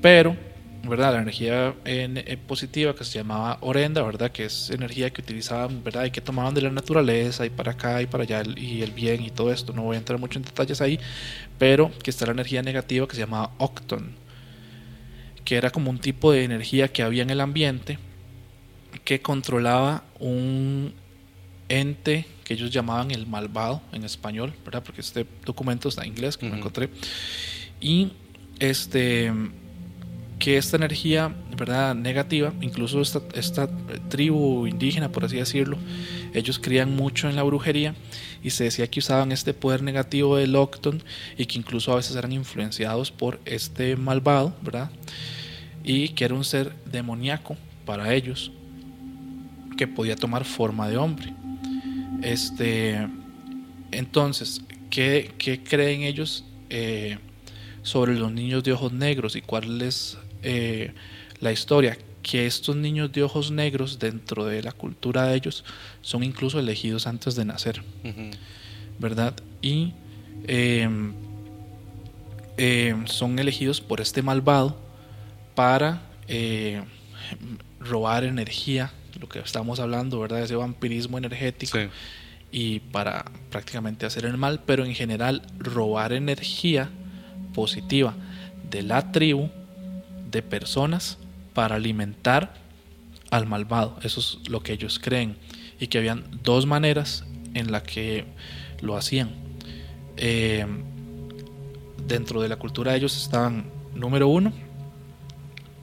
Pero ¿verdad? La energía eh, positiva que se llamaba orenda, ¿verdad? Que es energía que utilizaban, ¿verdad? Y que tomaban de la naturaleza y para acá y para allá y el bien y todo esto. No voy a entrar mucho en detalles ahí, pero que está la energía negativa que se llamaba octon, que era como un tipo de energía que había en el ambiente que controlaba un ente que ellos llamaban el malvado en español, ¿verdad? Porque este documento está en inglés que me encontré. Y este que esta energía verdad negativa incluso esta, esta, tribu indígena por así decirlo ellos creían mucho en la brujería y se decía que usaban este poder negativo del Octon y que incluso a veces eran influenciados por este malvado verdad y que era un ser demoníaco para ellos que podía tomar forma de hombre. Este entonces qué, qué creen ellos eh, sobre los niños de ojos negros y cuál es eh, la historia que estos niños de ojos negros dentro de la cultura de ellos son incluso elegidos antes de nacer, ¿verdad? Y em, em, son elegidos por este malvado para eh, robar energía, lo que estamos hablando, ¿verdad? Ese vampirismo energético. Y para prácticamente hacer el mal, pero en general robar energía positiva de la tribu de personas para alimentar al malvado. Eso es lo que ellos creen. Y que habían dos maneras en la que lo hacían. Eh, dentro de la cultura de ellos estaban, número uno,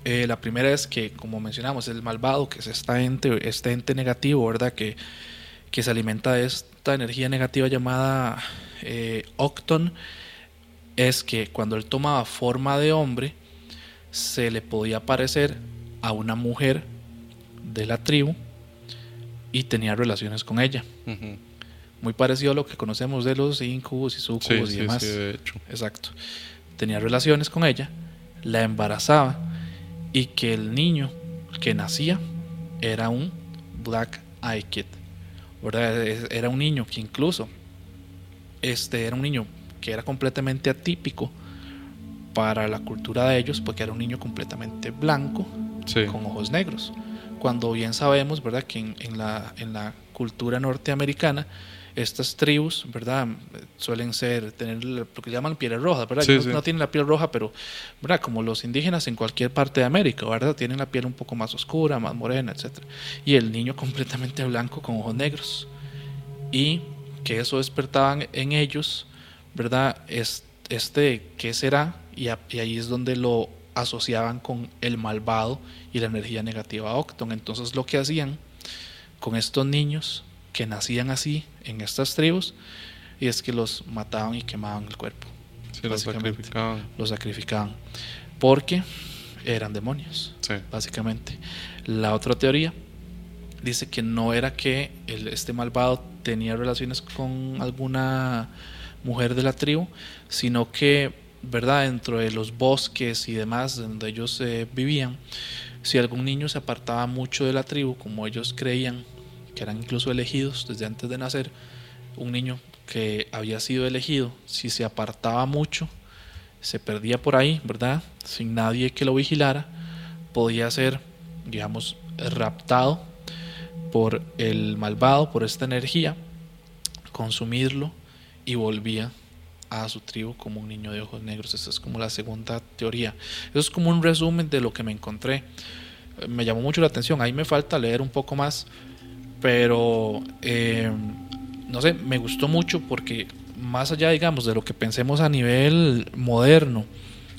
eh, la primera es que, como mencionamos, el malvado, que es esta ente, este ente negativo, ¿verdad? Que, que se alimenta de esta energía negativa llamada eh, Octon, es que cuando él tomaba forma de hombre, se le podía parecer a una mujer de la tribu y tenía relaciones con ella. Muy parecido a lo que conocemos de los incubos y sucubos y demás. Exacto. Tenía relaciones con ella, la embarazaba y que el niño que nacía era un Black Eye Kid. Era un niño que incluso este era un niño que era completamente atípico para la cultura de ellos, porque era un niño completamente blanco, con ojos negros. Cuando bien sabemos, ¿verdad?, que en, la, en la cultura norteamericana, estas tribus, ¿verdad? Suelen ser, tener lo que llaman piel roja, ¿verdad? no, tienen la piel roja, pero, ¿verdad? Como los indígenas en cualquier parte de América, ¿verdad? Tienen la piel un poco más oscura, más morena, etc. Y el niño completamente blanco con ojos negros. Y que eso despertaba en ellos, ¿verdad? Este, ¿qué será? Y, ahí es donde lo asociaban con el malvado y la energía negativa Octon. Entonces lo que hacían con estos niños que nacían así en estas tribus y es que los mataban y quemaban el cuerpo. los sacrificaban. Los sacrificaban porque eran demonios, básicamente. La otra teoría dice que no era que este malvado tenía relaciones con alguna mujer de la tribu, sino que ¿verdad? Dentro de los bosques y demás donde ellos eh, vivían, si algún niño se apartaba mucho de la tribu, como ellos creían que eran incluso elegidos desde antes de nacer, un niño que había sido elegido, si se apartaba mucho, se perdía por ahí, ¿verdad? Sin nadie que lo vigilara, podía ser, digamos, raptado por el malvado, por esta energía, consumirlo y volvía a su tribu como un niño de ojos negros. Esa es como la segunda teoría. Eso es como un resumen de lo que me encontré. me llamó mucho la atención. Ahí me falta leer un poco más, pero eh, no sé, me gustó mucho porque más allá, digamos, de lo que pensemos a nivel moderno,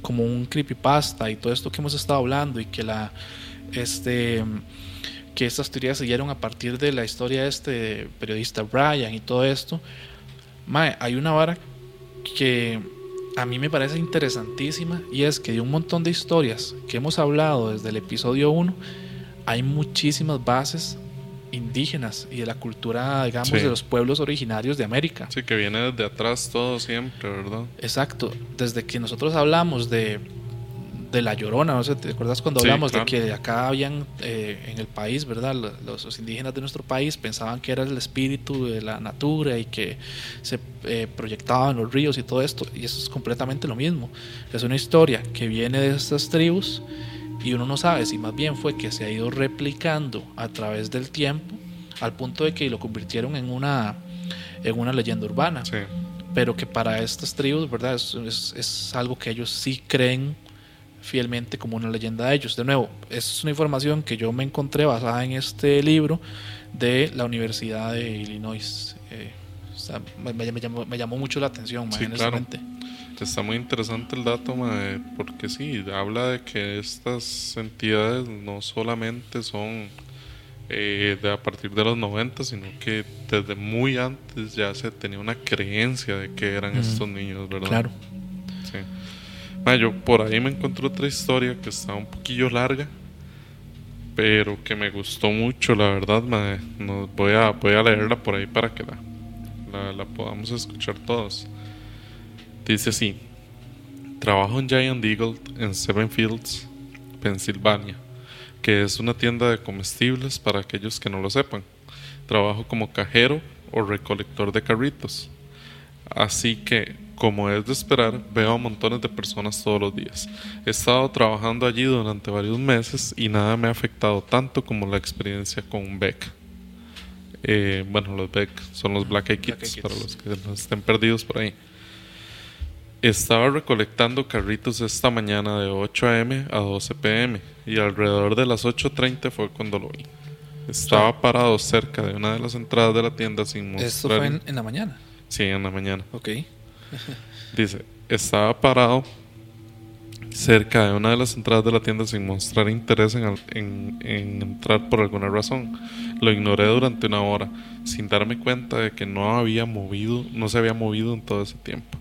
como un creepypasta y todo esto que hemos estado hablando y que la este que estas teorías se dieron a partir de la historia de este periodista Brian y todo esto, hay una vara que a mí me parece interesantísima y es que de un montón de historias que hemos hablado desde el episodio 1, hay muchísimas bases indígenas y de la cultura, digamos, de los pueblos originarios de América. Sí, que viene desde atrás todo siempre, ¿verdad? Exacto. Desde que nosotros hablamos de de La Llorona, no sé, ¿te acuerdas cuando hablamos de que acá habían eh, en el país, ¿verdad? Los, indígenas de nuestro país pensaban que era el espíritu de la natura y que se eh, proyectaban los ríos y todo esto, y eso es completamente lo mismo. Es una historia que viene de estas tribus y uno no sabe si más bien fue que se ha ido replicando a través del tiempo al punto de que lo convirtieron en una, en una leyenda urbana. Pero que para estas tribus, ¿verdad? Es, es algo que ellos sí creen fielmente como una leyenda de ellos. De nuevo, es una información que yo me encontré basada en este libro de la Universidad de Illinois. Eh, me, llamó, mucho la atención, sí, claro. Está muy interesante el dato, porque sí, habla de que estas entidades no solamente son eh, de a partir de los 90, sino que desde muy antes ya se tenía una creencia de que eran estos niños, ¿verdad? Claro. Sí yo por ahí me encontré otra historia que está un poquillo larga, pero que me gustó mucho, la verdad. Voy, a, voy a leerla por ahí para que la, la, podamos escuchar todos. Dice así: Trabajo en Giant Eagle en Seven Fields, Pensilvania, que es una tienda de comestibles para aquellos que no lo sepan. Trabajo como cajero o recolector de carritos. Así que como es de esperar, veo a montones de personas todos los días. He estado trabajando allí durante varios meses y nada me ha afectado tanto como la experiencia con Beck. Eh, bueno, los Beck son los Black Eyed Kids, para los que no estén perdidos por ahí. Estaba recolectando carritos esta mañana de 8 a.m. a 12 p.m. y alrededor de las 8.30 fue cuando lo vi. Estaba parado cerca de una de las entradas de la tienda sin mostrar. ¿Esto fue en, en la mañana? Sí, en la mañana. Ok. Dice, estaba parado cerca de una de las entradas de la tienda sin mostrar interés en, entrar por alguna razón. Lo ignoré durante una hora, sin darme cuenta de que no había movido, no se había movido en todo ese tiempo.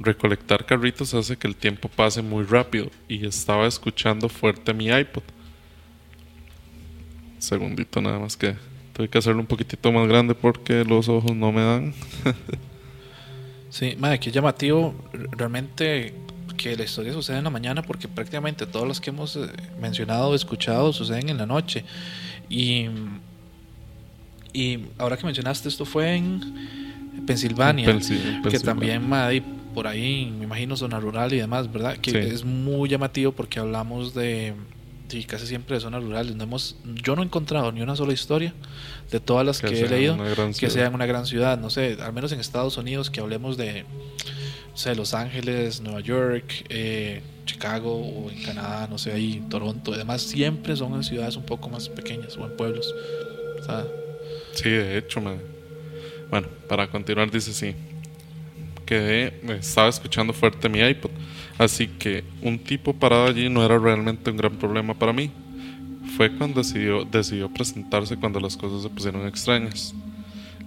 Recolectar carritos hace que el tiempo pase muy rápido y estaba escuchando fuerte mi iPod. Segundito nada más que tuve que hacerlo un poquitito más grande porque los ojos no me dan. Sí, madre, qué llamativo realmente que la historia sucede en la mañana porque prácticamente todos los que hemos eh, mencionado o escuchado suceden en la noche. Y, y ahora que mencionaste, esto fue en Pensilvania, que también, madre, por ahí, me imagino, zona rural y demás, ¿verdad? Que es muy llamativo porque hablamos de Sí, casi siempre de zonas rurales. No hemos, yo no he encontrado ni una sola historia de todas las que, he leído que sea en una gran ciudad. No sé, al menos en Estados Unidos, que hablemos de Los Ángeles, Nueva York, eh, Chicago o en Canadá, no sé, ahí Toronto. Además, siempre son en ciudades un poco más pequeñas o en pueblos. Sí, de hecho, bueno, para continuar, dice sí. Quedé, estaba escuchando fuerte mi iPod Así que un tipo parado allí no era realmente un gran problema para mí. Fue cuando decidió, decidió presentarse cuando las cosas se pusieron extrañas.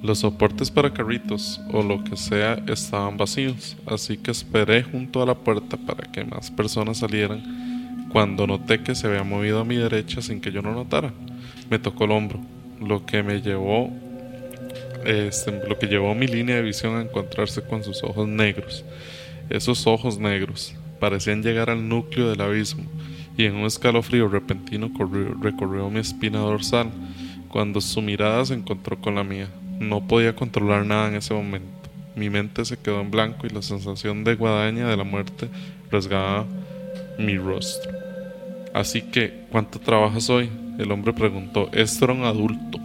Los soportes para carritos o lo que sea estaban vacíos, así que esperé junto a la puerta para que más personas salieran cuando noté que se había movido a mi derecha sin que yo lo notara. Me tocó el hombro, lo que me llevó este, lo que llevó mi línea de visión a encontrarse con sus ojos negros esos ojos negros parecían llegar al núcleo del abismo y en un escalofrío repentino recorrió mi espina dorsal cuando su mirada se encontró con la mía. No podía controlar nada en ese momento. Mi mente se quedó en blanco y la sensación de guadaña de la muerte rasgaba mi rostro. Así que, ¿cuánto trabajas hoy? El hombre preguntó. Era un adulto.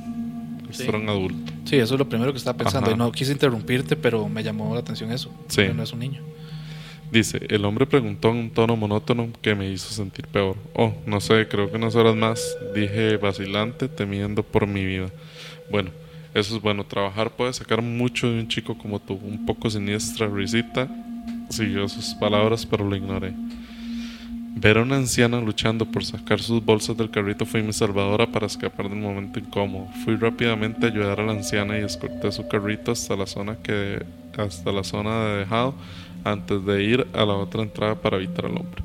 Esto era un adulto. Sí, eso es lo primero que estaba pensando. Y no quise interrumpirte, pero me llamó la atención eso. Sí. no es un niño. Dice, el hombre preguntó en un tono monótono que me hizo sentir peor. Oh, no sé, creo que unas horas más, dije vacilante, temiendo por mi vida. Bueno, eso es bueno, trabajar puede sacar mucho de un chico como tú. Un poco siniestra risita siguió sus palabras, pero lo ignoré. Ver a una anciana luchando por sacar sus bolsas del carrito fue mi salvadora para escapar del momento incómodo. Fui rápidamente a ayudar a la anciana y escorté su carrito hasta la zona que hasta la zona de dejado antes de ir a la otra entrada para evitar al hombre,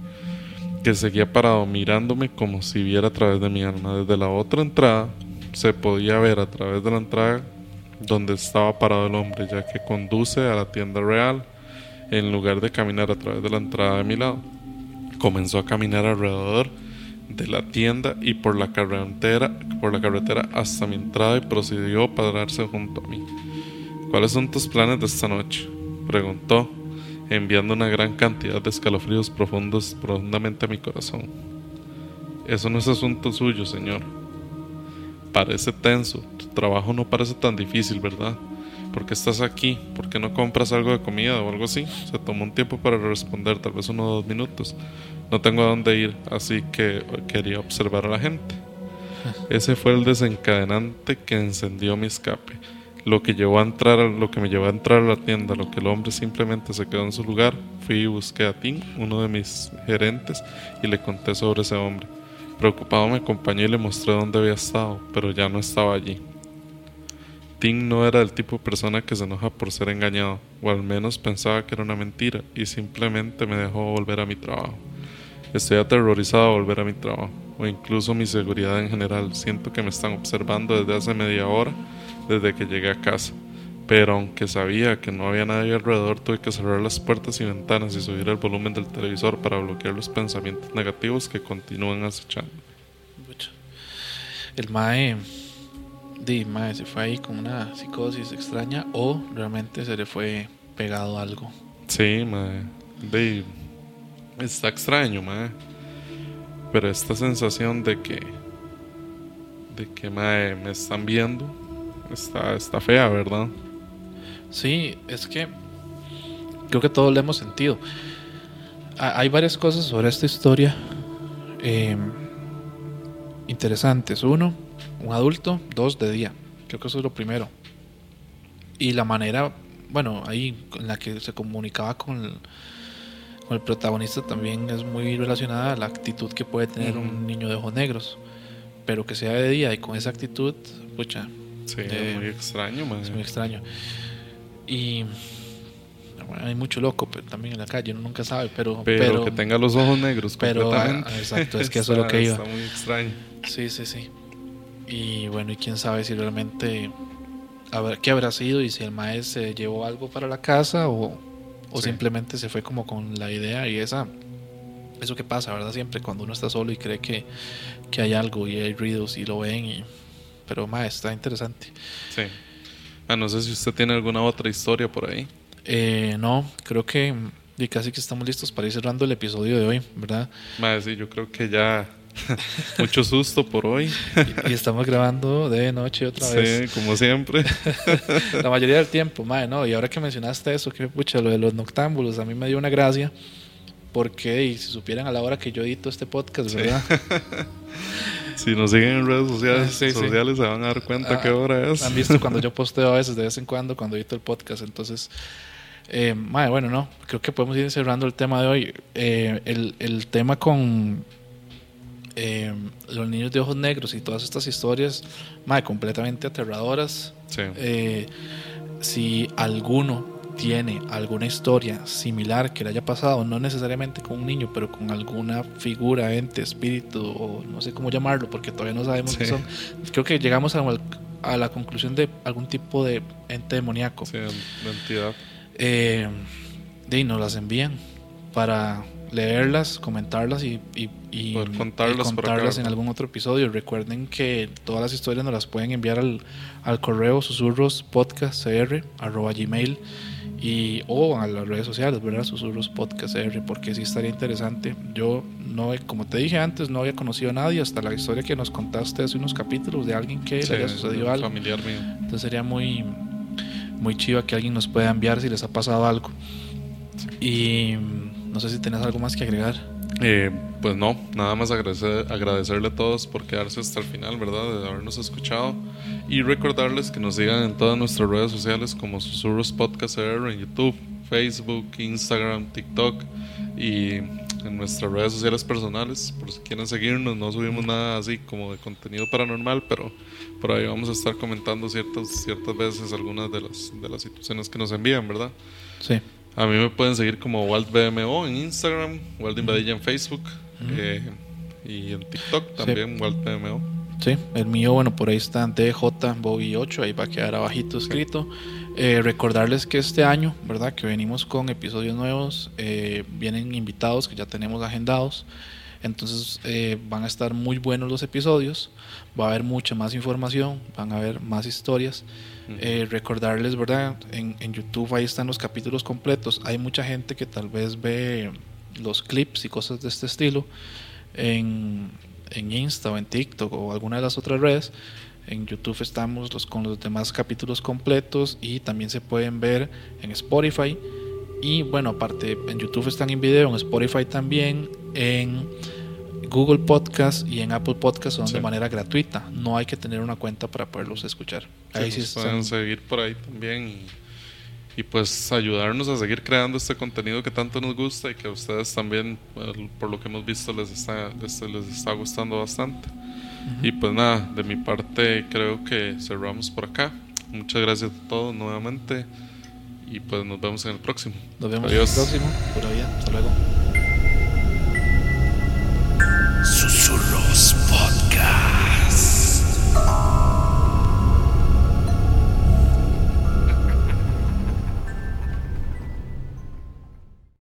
que seguía parado mirándome como si viera a través de mi alma. Desde la otra entrada se podía ver a través de la entrada donde estaba parado el hombre, ya que conduce a la tienda real en lugar de caminar a través de la entrada de mi lado. Comenzó a caminar alrededor de la tienda y por la carretera, por la carretera hasta mi entrada y procedió a pararse junto a mí. ¿Cuáles son tus planes de esta noche? preguntó, enviando una gran cantidad de escalofríos profundos profundamente a mi corazón. Eso no es asunto suyo, señor. Parece tenso, tu trabajo no parece tan difícil, ¿verdad? ¿Por qué estás aquí? ¿Por qué no compras algo de comida o algo así? Se tomó un tiempo para responder, tal vez uno o dos minutos. No tengo a dónde ir, así que quería observar a la gente. Ese fue el desencadenante que encendió mi escape lo que llevó a entrar lo que me llevó a entrar a la tienda, lo que el hombre simplemente se quedó en su lugar, fui y busqué a Tim, uno de mis gerentes, y le conté sobre ese hombre. Preocupado me acompañé y le mostré dónde había estado, pero ya no estaba allí. Tim no era el tipo de persona que se enoja por ser engañado, o al menos pensaba que era una mentira, y simplemente me dejó volver a mi trabajo. Estoy aterrorizado de volver a mi trabajo, o incluso mi seguridad en general. Siento que me están observando desde hace media hora desde que llegué a casa. Pero aunque sabía que no había nadie alrededor, tuve que cerrar las puertas y ventanas y subir el volumen del televisor para bloquear los pensamientos negativos que continúan acechando. El Mae, di, mae se fue ahí con una psicosis extraña o realmente se le fue pegado algo. Sí, Mae. Di, está extraño, Mae. Pero esta sensación de que, de que mae, me están viendo está, está fea, ¿verdad? Sí, es que creo que todos lo hemos sentido. Hay varias cosas sobre esta historia em, interesantes. Uno, un adulto, dos, de día. Creo que eso es lo primero. Y la manera, bueno, ahí en la que se comunicaba con el, con el protagonista también es muy relacionada a la actitud que puede tener un niño de ojos negros. Pero que sea de día y con esa actitud, pucha, Sí, es muy extraño, man. Es muy extraño. Y hay mucho loco pero también en la calle, uno nunca sabe, pero... Pero, que tenga los ojos negros pero, ah, exacto, es que eso es lo que iba. Está muy extraño. Sí, sí, sí. Y bueno, y quién sabe si realmente... ¿qué habrá sido? Y si el maestro se llevó algo para la casa o, o simplemente se fue como con la idea y esa... Eso que pasa, ¿verdad? Siempre cuando uno está solo y cree que, que hay algo y hay ruidos y lo ven y pero más está interesante. Sí. Ah, no sé si usted tiene alguna otra historia por ahí. Eh, no, creo que y casi que estamos listos para ir cerrando el episodio de hoy, ¿verdad? Más sí, yo creo que ya mucho susto por hoy. y, estamos grabando de noche otra vez. Sí, como siempre. La mayoría del tiempo, madre, ¿no? Y ahora que mencionaste eso, que pucha, lo de los noctámbulos, a mí me dio una gracia. Porque, y si supieran a la hora que yo edito este podcast, ¿verdad? Si nos siguen en redes sociales, sociales se van a dar cuenta ah, qué hora es. Han visto cuando yo posteo a veces, de vez en cuando, cuando edito el podcast. Entonces, eh, bueno, no, creo que podemos ir cerrando el tema de hoy. Eh, el, el, tema con eh, los niños de ojos negros y todas estas historias, madre, completamente aterradoras. Sí. Eh, si alguno tiene alguna historia similar que le haya pasado, no necesariamente con un niño, pero con alguna figura, ente, espíritu, o no sé cómo llamarlo, porque todavía no sabemos qué son, creo que llegamos a, a, la conclusión de algún tipo de ente demoníaco. Sí, de entidad. Eh, y nos las envían para leerlas, comentarlas y, y, contarlas, en algún otro episodio. Recuerden que todas las historias nos las pueden enviar al, al correo susurros podcast arroba gmail y o a las redes sociales, ¿verdad? Susurros Podcast R, porque sí estaría interesante. Yo no, como te dije antes, no había conocido a nadie hasta la historia que nos contaste hace unos capítulos de alguien que le haya sucedido algo. Familiar mío. Entonces sería muy, muy chiva que alguien nos pueda enviar si les ha pasado algo. Y No sé si tienes algo más que agregar. Eh, pues no, nada más agradecer, agradecerle a todos por quedarse hasta el final, ¿verdad? De habernos escuchado. Y recordarles que nos sigan en todas nuestras redes sociales como Susurros Podcast en YouTube, Facebook, Instagram, TikTok y en nuestras redes sociales personales. Por si quieren seguirnos, no subimos nada así como de contenido paranormal, pero por ahí vamos a estar comentando ciertas, ciertas veces algunas de las, de las situaciones que nos envían, ¿verdad? Sí. A mí me pueden seguir como WaltBMO en Instagram, Walt Invadilla en Facebook eh, y en TikTok también, WaltBMO. Sí, el mío, bueno, por ahí está DJ Bobby 8, ahí va a quedar abajito escrito. Eh, recordarles que este año, ¿verdad? Que venimos con episodios nuevos, eh, vienen invitados que ya tenemos agendados. Entonces van a estar muy buenos los episodios, va a haber mucha más información, van a haber más historias. Eh, recordarles, ¿verdad? En, en, YouTube ahí están los capítulos completos. Hay mucha gente que tal vez ve los clips y cosas de este estilo en, en Insta o en TikTok o alguna de las otras redes. En YouTube estamos los, con los demás capítulos completos y también se pueden ver en Spotify. Y bueno, aparte en YouTube están en video, en Spotify también, en Google Podcast y en Apple Podcast son de manera gratuita. No hay que tener una cuenta para poderlos escuchar. Ahí sí, pueden seguir por ahí también y, pues ayudarnos a seguir creando este contenido que tanto nos gusta y que a ustedes también, por lo que hemos visto, les está, les, está gustando bastante. Y pues nada, de mi parte creo que cerramos por acá. Muchas gracias a todos nuevamente y pues nos vemos en el próximo. Nos vemos en el próximo. Hasta luego. Podcast.